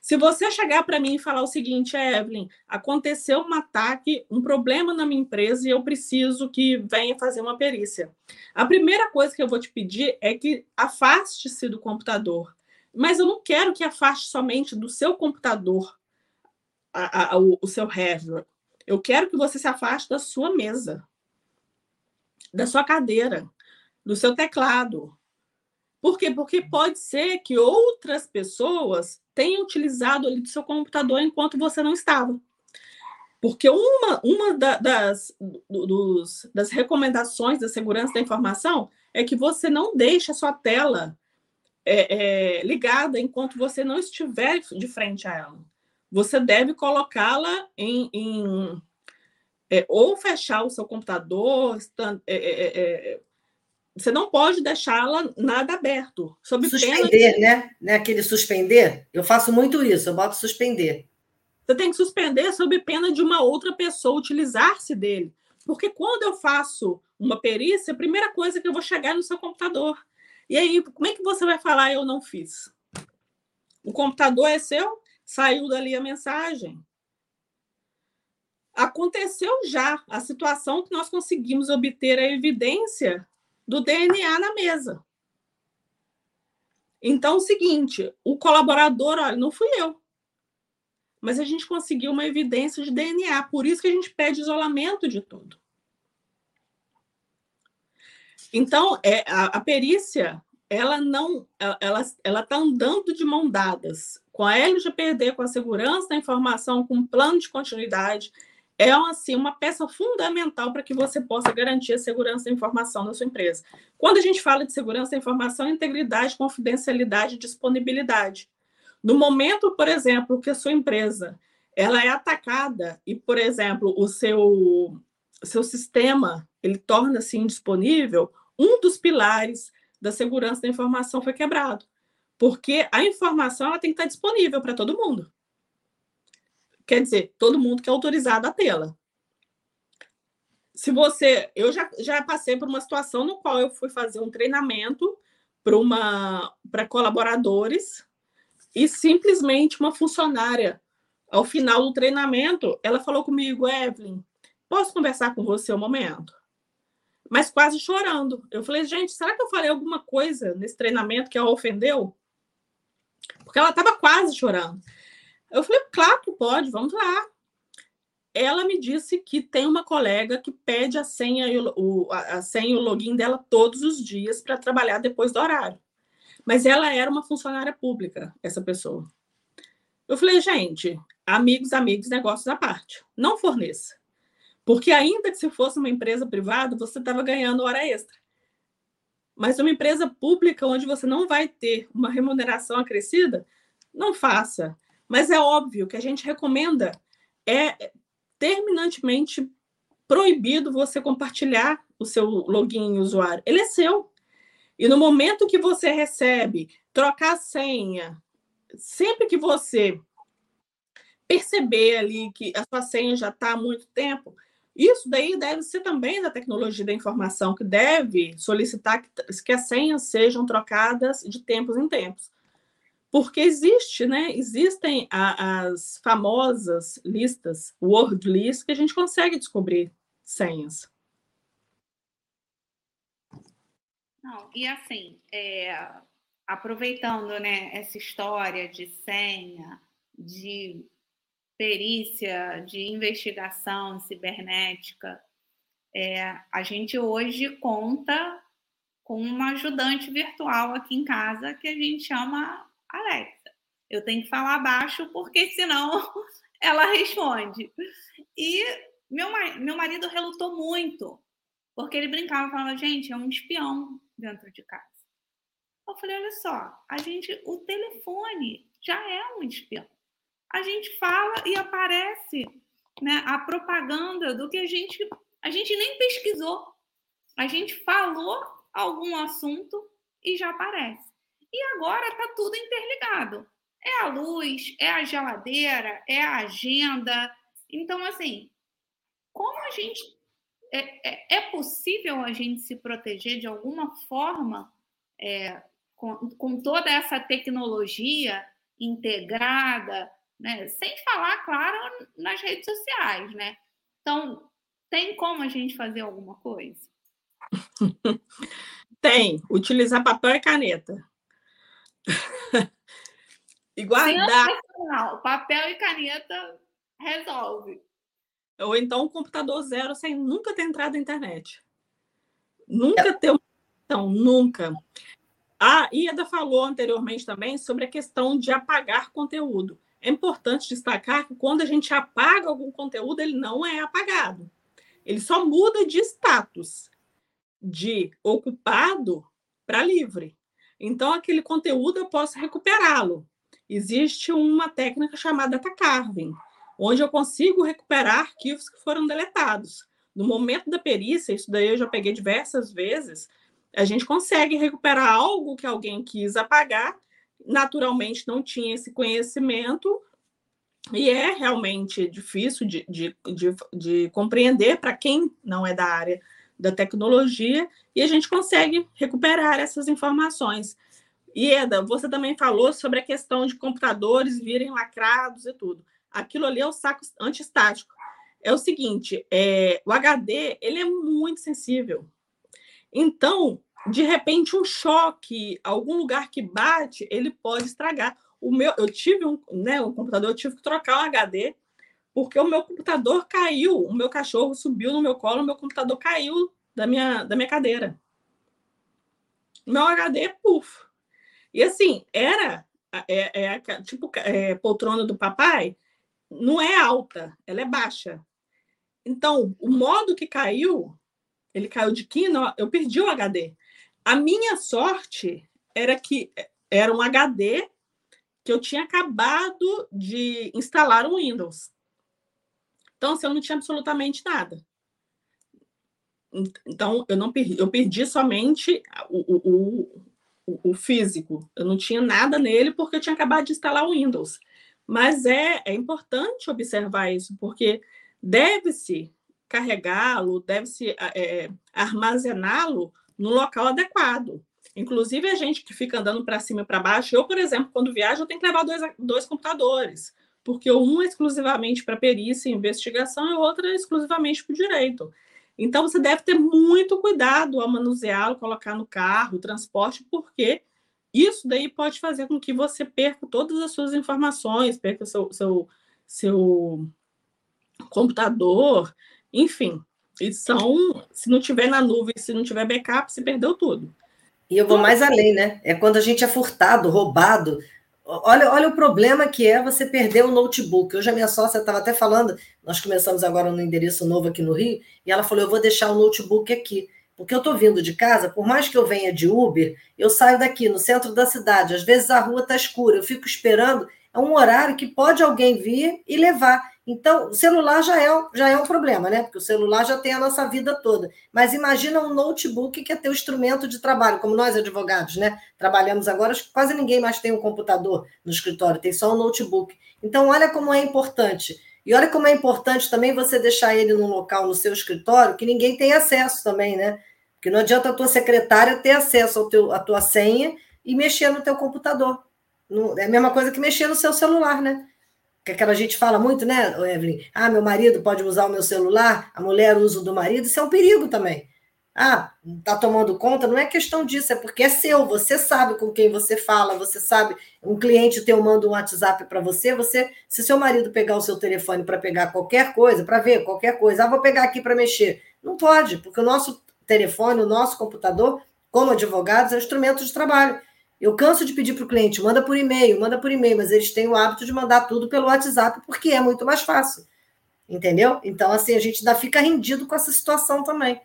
Se você chegar para mim e falar o seguinte, Evelyn, aconteceu um ataque, um problema na minha empresa e eu preciso que venha fazer uma perícia. A primeira coisa que eu vou te pedir é que afaste-se do computador. Mas eu não quero que afaste somente do seu computador a, a, o, o seu hardware. Eu quero que você se afaste da sua mesa, da sua cadeira, do seu teclado. Por quê? Porque pode ser que outras pessoas tenha utilizado ali do seu computador enquanto você não estava. Porque uma, uma da, das, dos, das recomendações da segurança da informação é que você não deixe a sua tela é, é, ligada enquanto você não estiver de frente a ela. Você deve colocá-la em, em é, ou fechar o seu computador. É, é, é, você não pode deixá-la nada aberto. suspender, de... né? né? Aquele suspender. Eu faço muito isso, eu boto suspender. Você tem que suspender sob pena de uma outra pessoa utilizar-se dele. Porque quando eu faço uma perícia, a primeira coisa é que eu vou chegar no seu computador. E aí, como é que você vai falar eu não fiz? O computador é seu, saiu dali a mensagem. Aconteceu já a situação que nós conseguimos obter a evidência do DNA na mesa. Então, é o seguinte, o colaborador, olha, não fui eu. Mas a gente conseguiu uma evidência de DNA, por isso que a gente pede isolamento de tudo. Então, é, a, a perícia, ela não, ela está andando de mão dadas com a LGPD, com a segurança da informação, com o plano de continuidade. É assim, uma peça fundamental para que você possa garantir a segurança da informação na sua empresa. Quando a gente fala de segurança da informação, integridade, confidencialidade e disponibilidade. No momento, por exemplo, que a sua empresa ela é atacada e, por exemplo, o seu, seu sistema ele torna-se indisponível, um dos pilares da segurança da informação foi quebrado. Porque a informação ela tem que estar disponível para todo mundo. Quer dizer, todo mundo que é autorizado a tê-la. Se você. Eu já, já passei por uma situação no qual eu fui fazer um treinamento para colaboradores e simplesmente uma funcionária, ao final do treinamento, ela falou comigo, Evelyn, posso conversar com você um momento? Mas quase chorando. Eu falei, gente, será que eu falei alguma coisa nesse treinamento que a ofendeu? Porque ela estava quase chorando. Eu falei, claro que pode, vamos lá. Ela me disse que tem uma colega que pede a senha e o, a senha e o login dela todos os dias para trabalhar depois do horário. Mas ela era uma funcionária pública, essa pessoa. Eu falei, gente, amigos, amigos, negócios à parte. Não forneça. Porque ainda que se fosse uma empresa privada, você estava ganhando hora extra. Mas uma empresa pública onde você não vai ter uma remuneração acrescida, não faça. Mas é óbvio que a gente recomenda é terminantemente proibido você compartilhar o seu login usuário. Ele é seu. E no momento que você recebe, trocar a senha, sempre que você perceber ali que a sua senha já está há muito tempo, isso daí deve ser também da tecnologia da informação, que deve solicitar que, que as senhas sejam trocadas de tempos em tempos. Porque existe, né? Existem a, as famosas listas, word list, que a gente consegue descobrir senhas. Não, e assim, é, aproveitando né, essa história de senha, de perícia, de investigação cibernética, é, a gente hoje conta com uma ajudante virtual aqui em casa que a gente chama Alexa. Eu tenho que falar baixo porque senão ela responde. E meu, meu marido relutou muito, porque ele brincava e falava, gente, é um espião dentro de casa. Eu falei, olha só, a gente, o telefone já é um espião. A gente fala e aparece né, a propaganda do que a gente, a gente nem pesquisou. A gente falou algum assunto e já aparece. E agora está tudo interligado. É a luz, é a geladeira, é a agenda. Então, assim, como a gente é, é, é, possível a gente se proteger de alguma forma é, com, com, toda essa tecnologia integrada, né? sem falar, claro, nas redes sociais, né? Então, tem como a gente fazer alguma coisa? tem, utilizar papel e caneta. E guardar. Papel e caneta resolve. Ou então um computador zero sem nunca ter entrado na internet. Nunca ter uma então, nunca. A Ieda falou anteriormente também sobre a questão de apagar conteúdo. É importante destacar que quando a gente apaga algum conteúdo, ele não é apagado. Ele só muda de status de ocupado para livre. Então, aquele conteúdo eu posso recuperá-lo. Existe uma técnica chamada data onde eu consigo recuperar arquivos que foram deletados. No momento da perícia, isso daí eu já peguei diversas vezes, a gente consegue recuperar algo que alguém quis apagar, naturalmente não tinha esse conhecimento, e é realmente difícil de, de, de, de compreender para quem não é da área da tecnologia, e a gente consegue recuperar essas informações. E Eda, você também falou sobre a questão de computadores virem lacrados e tudo. Aquilo ali é o saco antistático. É o seguinte, é, o HD ele é muito sensível. Então, de repente, um choque, algum lugar que bate, ele pode estragar. O meu, eu tive um, né, um computador, eu tive que trocar um HD, porque o meu computador caiu, o meu cachorro subiu no meu colo, o meu computador caiu da minha, da minha cadeira. Meu HD, puf. E assim, era é, é, tipo é, poltrona do papai, não é alta, ela é baixa. Então, o modo que caiu, ele caiu de quina, eu perdi o HD. A minha sorte era que era um HD que eu tinha acabado de instalar o Windows. Então, assim, eu não tinha absolutamente nada. Então, eu não perdi, eu perdi somente o, o, o, o, físico. Eu não tinha nada nele porque eu tinha acabado de instalar o Windows. Mas é, é importante observar isso, porque deve-se carregá-lo, deve-se é, armazená-lo no local adequado. Inclusive, a gente que fica andando para cima e para baixo, eu, por exemplo, quando viajo, eu tenho que levar dois, dois computadores, porque um é exclusivamente para perícia e investigação e o outro é exclusivamente para o direito. Então, você deve ter muito cuidado ao manuseá-lo, colocar no carro, transporte, porque isso daí pode fazer com que você perca todas as suas informações, perca seu, seu, seu computador, enfim. E são, se não tiver na nuvem, se não tiver backup, você perdeu tudo. E eu vou mais além, né? É quando a gente é furtado, roubado. Olha, olha o problema que é você perder o notebook. Hoje a minha sócia estava até falando, nós começamos agora no endereço novo aqui no Rio, e ela falou: eu vou deixar o notebook aqui. Porque eu estou vindo de casa, por mais que eu venha de Uber, eu saio daqui no centro da cidade. Às vezes a rua está escura, eu fico esperando. É um horário que pode alguém vir e levar. Então, o celular já é, já é um problema, né? Porque o celular já tem a nossa vida toda. Mas imagina um notebook que é teu instrumento de trabalho, como nós advogados, né? Trabalhamos agora, acho que quase ninguém mais tem um computador no escritório, tem só um notebook. Então, olha como é importante. E olha como é importante também você deixar ele num local no seu escritório que ninguém tem acesso também, né? Porque não adianta a tua secretária ter acesso ao teu, à tua senha e mexer no teu computador. É a mesma coisa que mexer no seu celular, né? Que aquela gente fala muito, né, Evelyn? Ah, meu marido pode usar o meu celular, a mulher usa o do marido, isso é um perigo também. Ah, tá tomando conta, não é questão disso, é porque é seu, você sabe com quem você fala, você sabe, um cliente teu manda um WhatsApp para você, você, se seu marido pegar o seu telefone para pegar qualquer coisa, para ver qualquer coisa, ah, vou pegar aqui para mexer. Não pode, porque o nosso telefone, o nosso computador, como advogados, é um instrumento de trabalho. Eu canso de pedir para o cliente, manda por e-mail, manda por e-mail, mas eles têm o hábito de mandar tudo pelo WhatsApp, porque é muito mais fácil. Entendeu? Então, assim, a gente ainda fica rendido com essa situação também.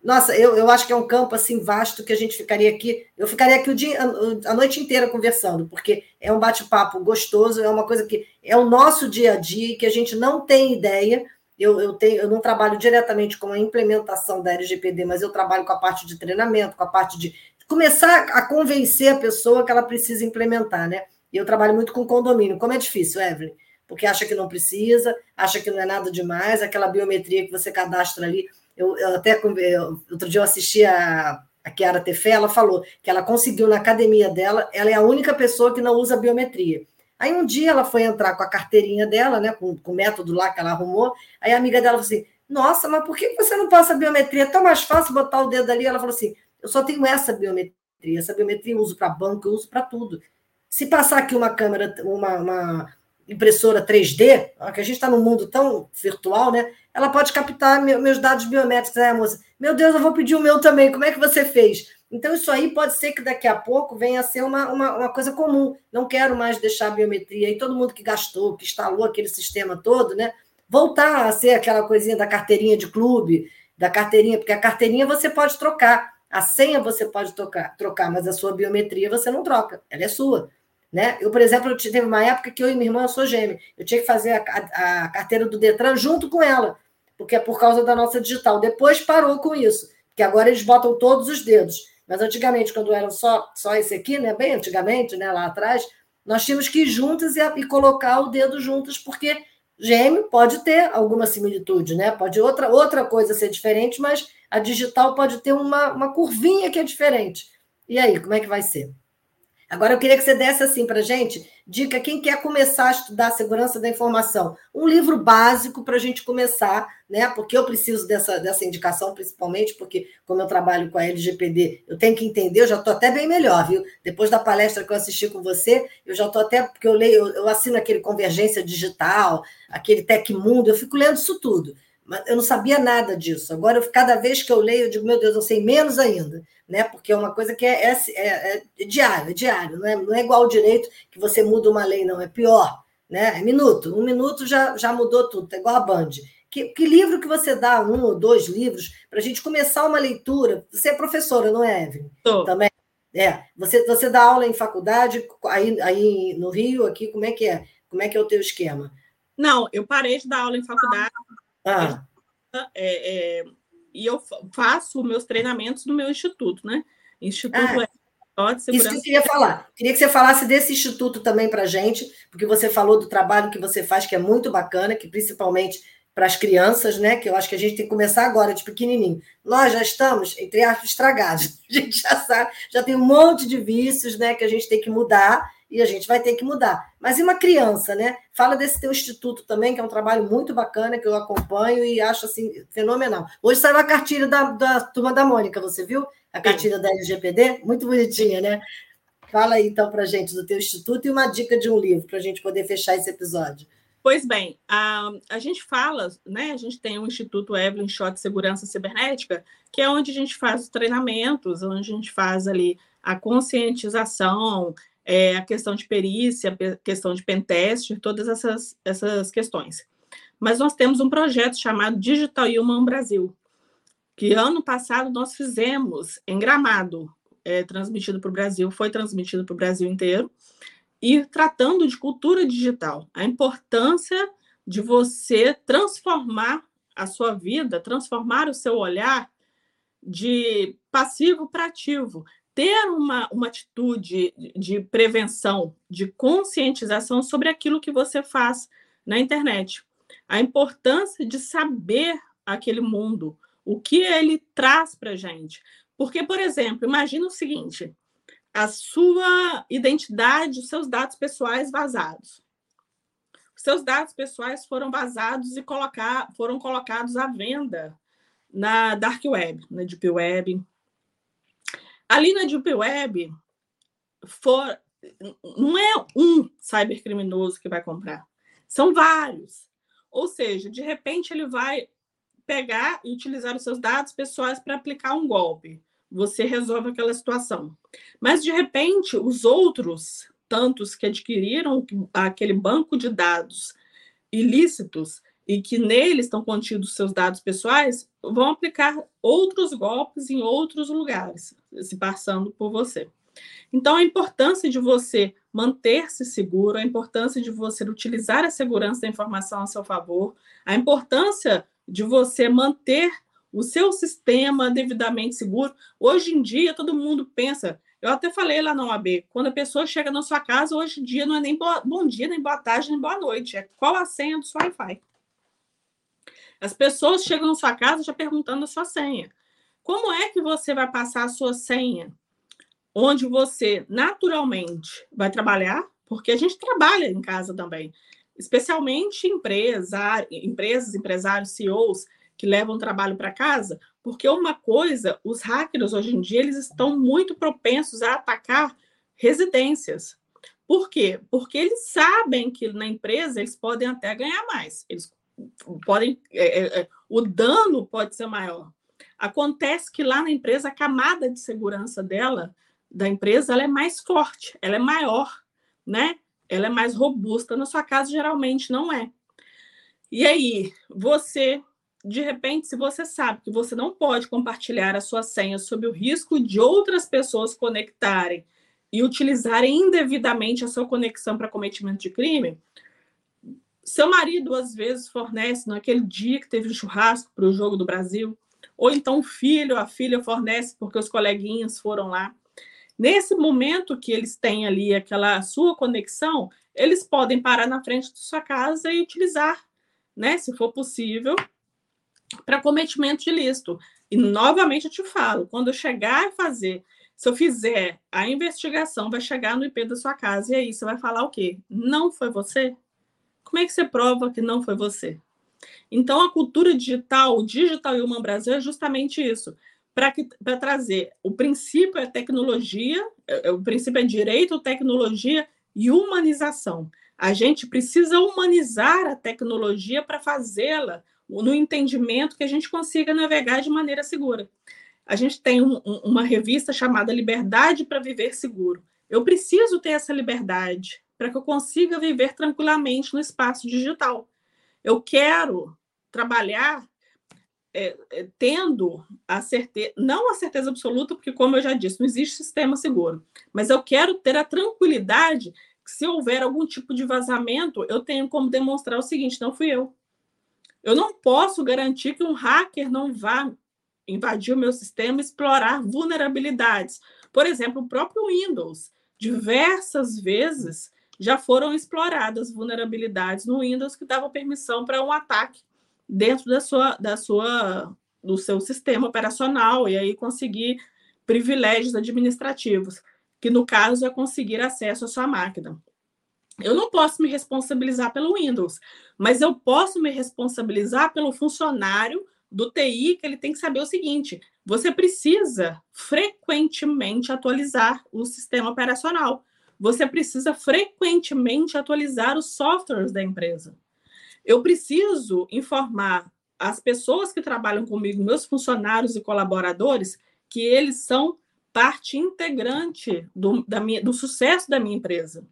Nossa, eu, eu acho que é um campo assim vasto que a gente ficaria aqui. Eu ficaria aqui o dia, a noite inteira conversando, porque é um bate-papo gostoso, é uma coisa que é o nosso dia a dia que a gente não tem ideia. Eu, eu, tenho, eu não trabalho diretamente com a implementação da LGPD, mas eu trabalho com a parte de treinamento, com a parte de começar a convencer a pessoa que ela precisa implementar, né? E eu trabalho muito com condomínio. Como é difícil, Evelyn? Porque acha que não precisa, acha que não é nada demais, aquela biometria que você cadastra ali. Eu, eu até eu, outro dia eu assisti a, a Chiara Tefé, ela falou que ela conseguiu na academia dela, ela é a única pessoa que não usa biometria. Aí um dia ela foi entrar com a carteirinha dela, né, com, com o método lá que ela arrumou, aí a amiga dela falou assim, nossa, mas por que você não passa biometria? É tão mais fácil botar o dedo ali. Ela falou assim, eu só tenho essa biometria. Essa biometria eu uso para banco, eu uso para tudo. Se passar aqui uma câmera, uma, uma impressora 3D, que a gente está num mundo tão virtual, né? Ela pode captar meus dados biométricos. A moça, meu Deus, eu vou pedir o meu também. Como é que você fez? Então, isso aí pode ser que daqui a pouco venha a ser uma, uma, uma coisa comum. Não quero mais deixar a biometria. E todo mundo que gastou, que instalou aquele sistema todo, né? Voltar a ser aquela coisinha da carteirinha de clube, da carteirinha, porque a carteirinha você pode trocar. A senha você pode tocar, trocar, mas a sua biometria você não troca, ela é sua. Né? Eu, por exemplo, eu teve uma época que eu e minha irmã, sou gêmea, eu tinha que fazer a, a, carteira do Detran junto com ela, porque é por causa da nossa digital. Depois parou com isso, porque agora eles botam todos os dedos. Mas antigamente, quando era só, só esse aqui, né? Bem antigamente, né? Lá atrás, nós tínhamos que ir juntas e, e colocar o dedo juntas, porque gêmeo pode ter alguma similitude, né? Pode outra, outra coisa ser diferente, mas a digital pode ter uma, uma curvinha que é diferente. E aí, como é que vai ser? Agora eu queria que você desse assim para gente, dica quem quer começar a estudar segurança da informação, um livro básico para a gente começar, né? Porque eu preciso dessa, dessa indicação, principalmente porque como eu trabalho com a LGPD, eu tenho que entender, eu já estou até bem melhor, viu? Depois da palestra que eu assisti com você, eu já estou até porque eu leio, eu assino aquele Convergência Digital, aquele Tecmundo, eu fico lendo isso tudo. Eu não sabia nada disso. Agora, cada vez que eu leio, eu digo, meu Deus, eu sei menos ainda, né? Porque é uma coisa que é, é, é, é diário, é diário, não é, não é igual ao direito que você muda uma lei, não, é pior, né? É minuto, um minuto já, já mudou tudo, é igual a Band. Que, que livro que você dá, um ou dois livros, para a gente começar uma leitura? Você é professora, não é, Evelyn? Tô. Também. É, você, você dá aula em faculdade, aí, aí no Rio, aqui, como é que é? Como é que é o teu esquema? Não, eu parei de dar aula em faculdade. Ah. É, é, e eu faço meus treinamentos no meu instituto, né? Instituto ah. de Segurança. Isso que eu queria falar. Queria que você falasse desse instituto também para gente, porque você falou do trabalho que você faz, que é muito bacana, que principalmente para as crianças, né? Que eu acho que a gente tem que começar agora, de pequenininho. Nós já estamos, entre aspas, estragados. A gente já sabe, já tem um monte de vícios, né? Que a gente tem que mudar e a gente vai ter que mudar. Mas e uma criança, né? Fala desse teu instituto também, que é um trabalho muito bacana, que eu acompanho e acho assim fenomenal. Hoje saiu a cartilha da, da turma da Mônica, você viu? A cartilha Sim. da LGPD? Muito bonitinha, né? Fala aí então para gente do teu instituto e uma dica de um livro para a gente poder fechar esse episódio. Pois bem, a, a gente fala, né? A gente tem o Instituto Evelyn Schott de Segurança Cibernética, que é onde a gente faz os treinamentos, onde a gente faz ali a conscientização, é, a questão de perícia, a questão de pentest, todas essas, essas questões. Mas nós temos um projeto chamado Digital Human Brasil, que ano passado nós fizemos em Gramado, é, transmitido para o Brasil, foi transmitido para o Brasil inteiro, e tratando de cultura digital, a importância de você transformar a sua vida, transformar o seu olhar de passivo para ativo, ter uma, uma atitude de prevenção, de conscientização sobre aquilo que você faz na internet. A importância de saber aquele mundo, o que ele traz para a gente. Porque, por exemplo, imagina o seguinte: a sua identidade, os seus dados pessoais vazados. Os seus dados pessoais foram vazados e colocar, foram colocados à venda na Dark Web, na Deep Web, Ali na Deep Web, for, não é um cybercriminoso que vai comprar, são vários. Ou seja, de repente ele vai pegar e utilizar os seus dados pessoais para aplicar um golpe. Você resolve aquela situação. Mas, de repente, os outros, tantos que adquiriram aquele banco de dados ilícitos e que neles estão contidos seus dados pessoais, vão aplicar outros golpes em outros lugares, se passando por você. Então, a importância de você manter-se seguro, a importância de você utilizar a segurança da informação a seu favor, a importância de você manter o seu sistema devidamente seguro. Hoje em dia, todo mundo pensa. Eu até falei lá na OAB, quando a pessoa chega na sua casa, hoje em dia não é nem bom dia, nem boa tarde, nem boa noite, é qual a senha do seu Wi-Fi. As pessoas chegam na sua casa já perguntando a sua senha. Como é que você vai passar a sua senha? Onde você naturalmente vai trabalhar, porque a gente trabalha em casa também, especialmente empresa, empresas, empresários, CEOs que levam trabalho para casa, porque uma coisa, os hackers hoje em dia eles estão muito propensos a atacar residências. Por quê? Porque eles sabem que na empresa eles podem até ganhar mais. Eles podem, é, é, é, o dano pode ser maior. Acontece que lá na empresa a camada de segurança dela, da empresa, ela é mais forte, ela é maior, né? Ela é mais robusta. Na sua casa geralmente não é. E aí, você de repente, se você sabe que você não pode compartilhar a sua senha sob o risco de outras pessoas conectarem e utilizarem indevidamente a sua conexão para cometimento de crime, seu marido às vezes fornece naquele dia que teve um churrasco para o jogo do Brasil, ou então o filho, a filha fornece porque os coleguinhas foram lá. Nesse momento que eles têm ali aquela sua conexão, eles podem parar na frente de sua casa e utilizar, né, se for possível, para cometimento de ilícito. E novamente eu te falo, quando eu chegar a fazer, se eu fizer a investigação, vai chegar no IP da sua casa e aí você vai falar o quê? Não foi você? Como é que você prova que não foi você? Então, a cultura digital, o Digital Human Brasil é justamente isso para trazer o princípio é tecnologia, é, é, o princípio é direito, tecnologia e humanização. A gente precisa humanizar a tecnologia para fazê-la no entendimento que a gente consiga navegar de maneira segura. A gente tem um, um, uma revista chamada Liberdade para Viver Seguro. Eu preciso ter essa liberdade para que eu consiga viver tranquilamente no espaço digital. Eu quero trabalhar é, é, tendo a certeza, não a certeza absoluta, porque, como eu já disse, não existe sistema seguro, mas eu quero ter a tranquilidade que, se houver algum tipo de vazamento, eu tenho como demonstrar o seguinte: não fui eu. Eu não posso garantir que um hacker não vá invadir o meu sistema e explorar vulnerabilidades. Por exemplo, o próprio Windows, diversas vezes já foram exploradas vulnerabilidades no Windows que davam permissão para um ataque dentro da sua, da sua, do seu sistema operacional e aí conseguir privilégios administrativos, que no caso é conseguir acesso à sua máquina. Eu não posso me responsabilizar pelo Windows, mas eu posso me responsabilizar pelo funcionário do TI, que ele tem que saber o seguinte: você precisa frequentemente atualizar o sistema operacional. Você precisa frequentemente atualizar os softwares da empresa. Eu preciso informar as pessoas que trabalham comigo, meus funcionários e colaboradores, que eles são parte integrante do, da minha, do sucesso da minha empresa.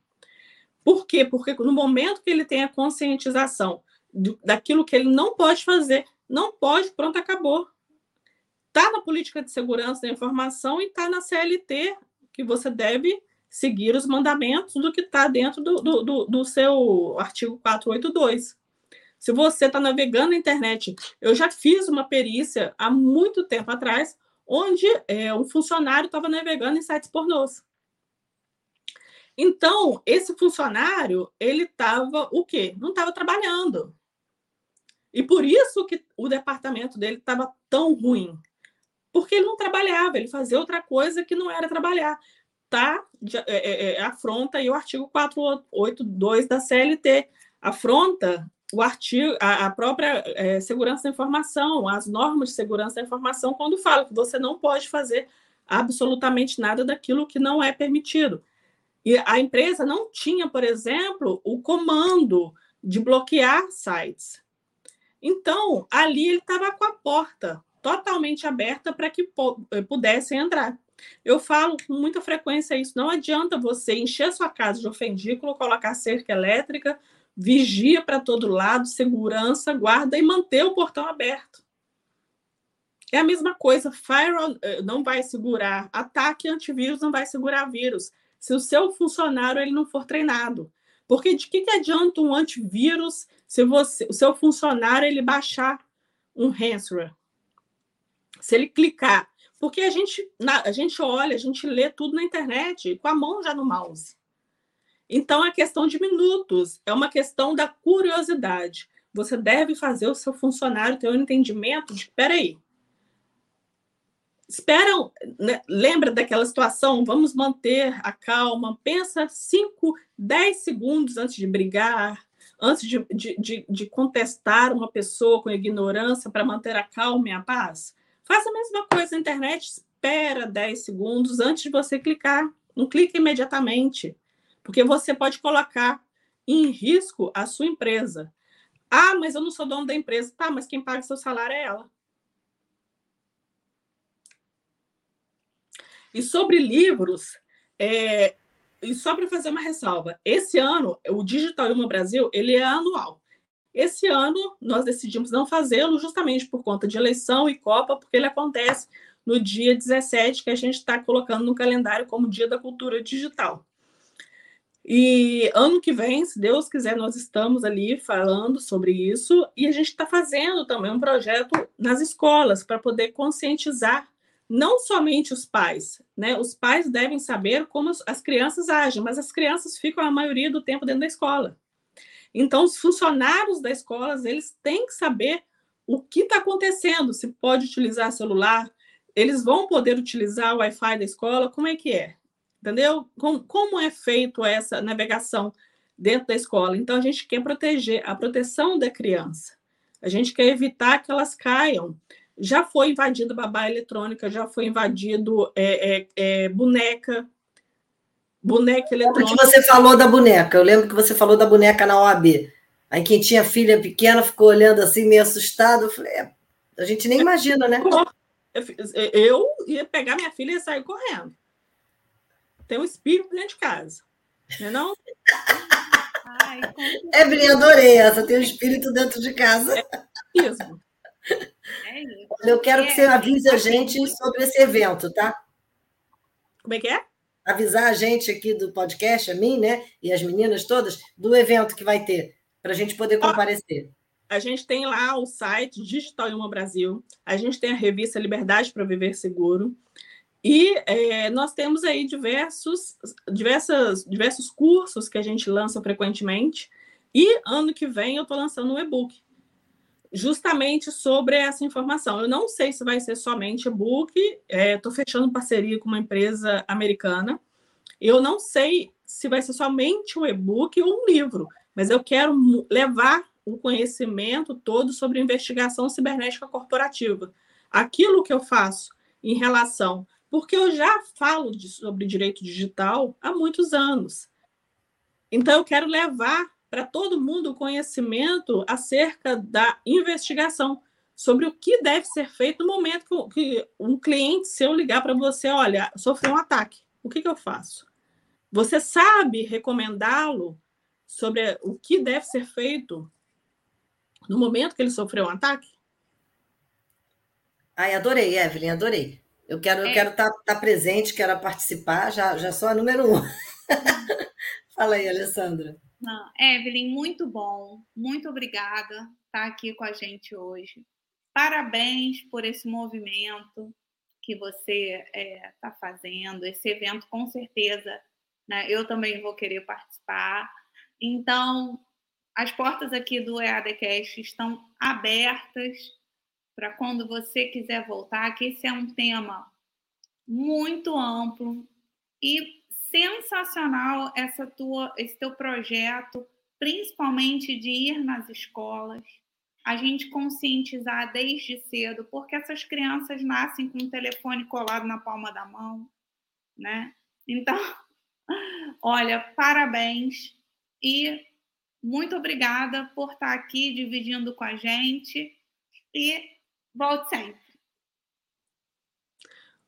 Por quê? Porque no momento que ele tem a conscientização do, daquilo que ele não pode fazer, não pode, pronto, acabou. Está na política de segurança da informação e está na CLT, que você deve seguir os mandamentos do que está dentro do, do, do, do seu artigo 482. Se você está navegando na internet, eu já fiz uma perícia há muito tempo atrás, onde é, um funcionário estava navegando em sites pornôs. Então, esse funcionário, ele estava o quê? Não estava trabalhando. E por isso que o departamento dele estava tão ruim. Porque ele não trabalhava, ele fazia outra coisa que não era trabalhar. Tá? É, é, é, afronta aí o artigo 482 da CLT. Afronta o artigo, a, a própria é, segurança da informação, as normas de segurança da informação, quando fala que você não pode fazer absolutamente nada daquilo que não é permitido. E a empresa não tinha, por exemplo, o comando de bloquear sites. Então, ali ele estava com a porta totalmente aberta para que eh, pudessem entrar. Eu falo com muita frequência isso. Não adianta você encher sua casa de ofendículo, colocar cerca elétrica, vigia para todo lado, segurança, guarda e manter o portão aberto. É a mesma coisa, firewall eh, não vai segurar ataque, antivírus não vai segurar vírus. Se o seu funcionário ele não for treinado. Porque de que, que adianta um antivírus se você, o seu funcionário ele baixar um ransomware? Se ele clicar. Porque a gente, a gente olha, a gente lê tudo na internet, com a mão já no mouse. Então, é questão de minutos, é uma questão da curiosidade. Você deve fazer o seu funcionário ter um entendimento de, peraí, esperam, né? lembra daquela situação? Vamos manter a calma, pensa 5, 10 segundos antes de brigar, antes de, de, de, de contestar uma pessoa com ignorância para manter a calma e a paz. Faça a mesma coisa na internet, espera 10 segundos antes de você clicar. Não clique imediatamente porque você pode colocar em risco a sua empresa. Ah, mas eu não sou dono da empresa. Tá, mas quem paga seu salário é ela. E sobre livros, é, e só para fazer uma ressalva, esse ano, o Digital Human Brasil, ele é anual. Esse ano nós decidimos não fazê-lo justamente por conta de eleição e Copa, porque ele acontece no dia 17, que a gente está colocando no calendário como Dia da Cultura Digital. E ano que vem, se Deus quiser, nós estamos ali falando sobre isso e a gente está fazendo também um projeto nas escolas para poder conscientizar não somente os pais, né? Os pais devem saber como as crianças agem, mas as crianças ficam a maioria do tempo dentro da escola. Então, os funcionários da escola, eles têm que saber o que está acontecendo, se pode utilizar celular, eles vão poder utilizar o Wi-Fi da escola, como é que é? entendeu? Como, como é feito essa navegação dentro da escola? Então, a gente quer proteger a proteção da criança. A gente quer evitar que elas caiam. Já foi invadido babá eletrônica, já foi invadido é, é, é, boneca, boneca eletrônica. Que você falou da boneca. Eu lembro que você falou da boneca na OAB. Aí quem tinha filha pequena ficou olhando assim, meio assustado. Eu falei, é, a gente nem imagina, né? Eu ia pegar minha filha e sair correndo tem um espírito dentro de casa. Não é não? Ai, Evelyn, adorei essa, tem um espírito dentro de casa. É isso. É isso. Eu quero que você avise a gente sobre esse evento, tá? Como é que é? Avisar a gente aqui do podcast, a mim, né? E as meninas todas, do evento que vai ter, para a gente poder comparecer. A gente tem lá o site Digital Uma Brasil, a gente tem a revista Liberdade para Viver Seguro, e é, nós temos aí diversos, diversas, diversos cursos que a gente lança frequentemente. E ano que vem eu estou lançando um e-book, justamente sobre essa informação. Eu não sei se vai ser somente e-book, estou é, fechando parceria com uma empresa americana. Eu não sei se vai ser somente um e-book ou um livro, mas eu quero levar o conhecimento todo sobre investigação cibernética corporativa. Aquilo que eu faço em relação porque eu já falo de, sobre direito digital há muitos anos. Então, eu quero levar para todo mundo o conhecimento acerca da investigação, sobre o que deve ser feito no momento que um cliente seu ligar para você, olha, sofreu um ataque, o que, que eu faço? Você sabe recomendá-lo sobre o que deve ser feito no momento que ele sofreu um ataque? Ai, adorei, Evelyn, adorei. Eu quero é. eu quero estar tá, tá presente, quero participar, já, já sou a número um. Fala aí, Alessandra. Evelyn, muito bom. Muito obrigada por estar aqui com a gente hoje. Parabéns por esse movimento que você está é, tá fazendo. Esse evento, com certeza, né, eu também vou querer participar. Então, as portas aqui do EADcast estão abertas para quando você quiser voltar, que esse é um tema muito amplo e sensacional essa tua, esse teu projeto, principalmente de ir nas escolas, a gente conscientizar desde cedo, porque essas crianças nascem com o telefone colado na palma da mão, né? Então, olha, parabéns e muito obrigada por estar aqui dividindo com a gente e Volte sempre.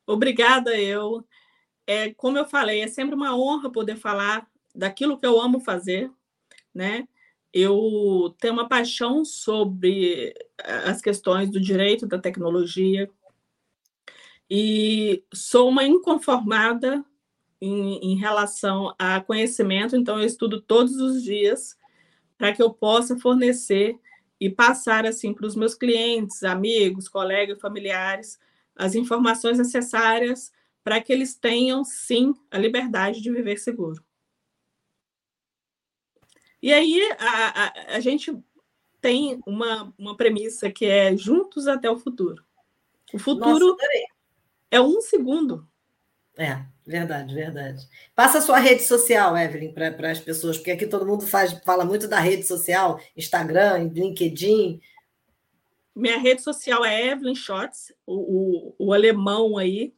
Obrigada, eu. É, como eu falei, é sempre uma honra poder falar daquilo que eu amo fazer, né? Eu tenho uma paixão sobre as questões do direito da tecnologia e sou uma inconformada em, em relação a conhecimento, então eu estudo todos os dias para que eu possa fornecer e passar assim para os meus clientes, amigos, colegas, familiares, as informações necessárias para que eles tenham sim a liberdade de viver seguro. E aí a, a, a gente tem uma, uma premissa que é juntos até o futuro. O futuro Nossa, é um segundo. É, verdade, verdade. Passa a sua rede social, Evelyn, para as pessoas, porque aqui todo mundo faz, fala muito da rede social, Instagram, LinkedIn. Minha rede social é Evelyn Shots, o, o, o alemão aí,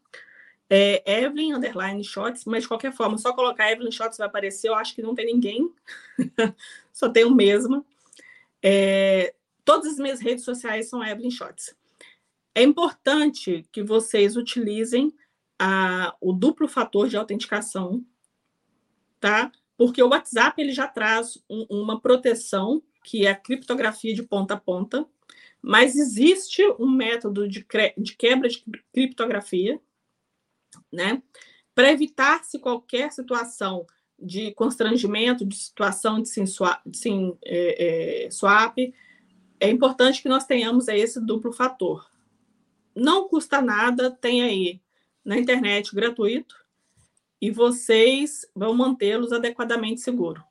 é Evelyn Underline Shots, mas de qualquer forma, só colocar Evelyn Shots vai aparecer, eu acho que não tem ninguém, só tem o mesmo. É, todas as minhas redes sociais são Evelyn Shots. É importante que vocês utilizem a, o duplo fator de autenticação, tá? Porque o WhatsApp ele já traz um, uma proteção que é a criptografia de ponta a ponta, mas existe um método de, de quebra de criptografia, né, para evitar-se qualquer situação de constrangimento, de situação de sim, é, é, swap, é importante que nós tenhamos esse duplo fator. Não custa nada, tem aí na internet gratuito, e vocês vão mantê-los adequadamente seguros.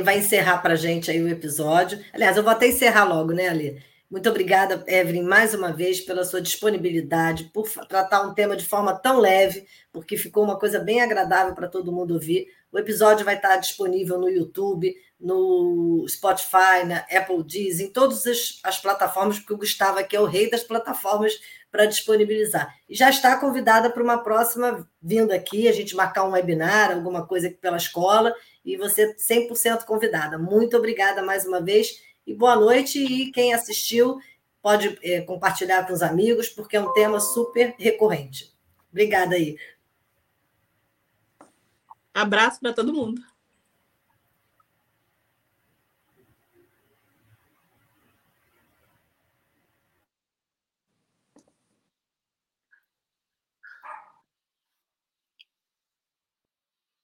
Vai encerrar para gente aí o episódio. Aliás, eu vou até encerrar logo, né, Ali? Muito obrigada, Evelyn, mais uma vez, pela sua disponibilidade, por tratar um tema de forma tão leve, porque ficou uma coisa bem agradável para todo mundo ouvir. O episódio vai estar disponível no YouTube, no Spotify, na Apple Diz, em todas as, as plataformas, porque o Gustavo aqui é o rei das plataformas para disponibilizar. E já está convidada para uma próxima vinda aqui, a gente marcar um webinar, alguma coisa aqui pela escola, e você 100% convidada. Muito obrigada mais uma vez e boa noite. E quem assistiu pode é, compartilhar com os amigos, porque é um tema super recorrente. Obrigada aí. Abraço para todo mundo.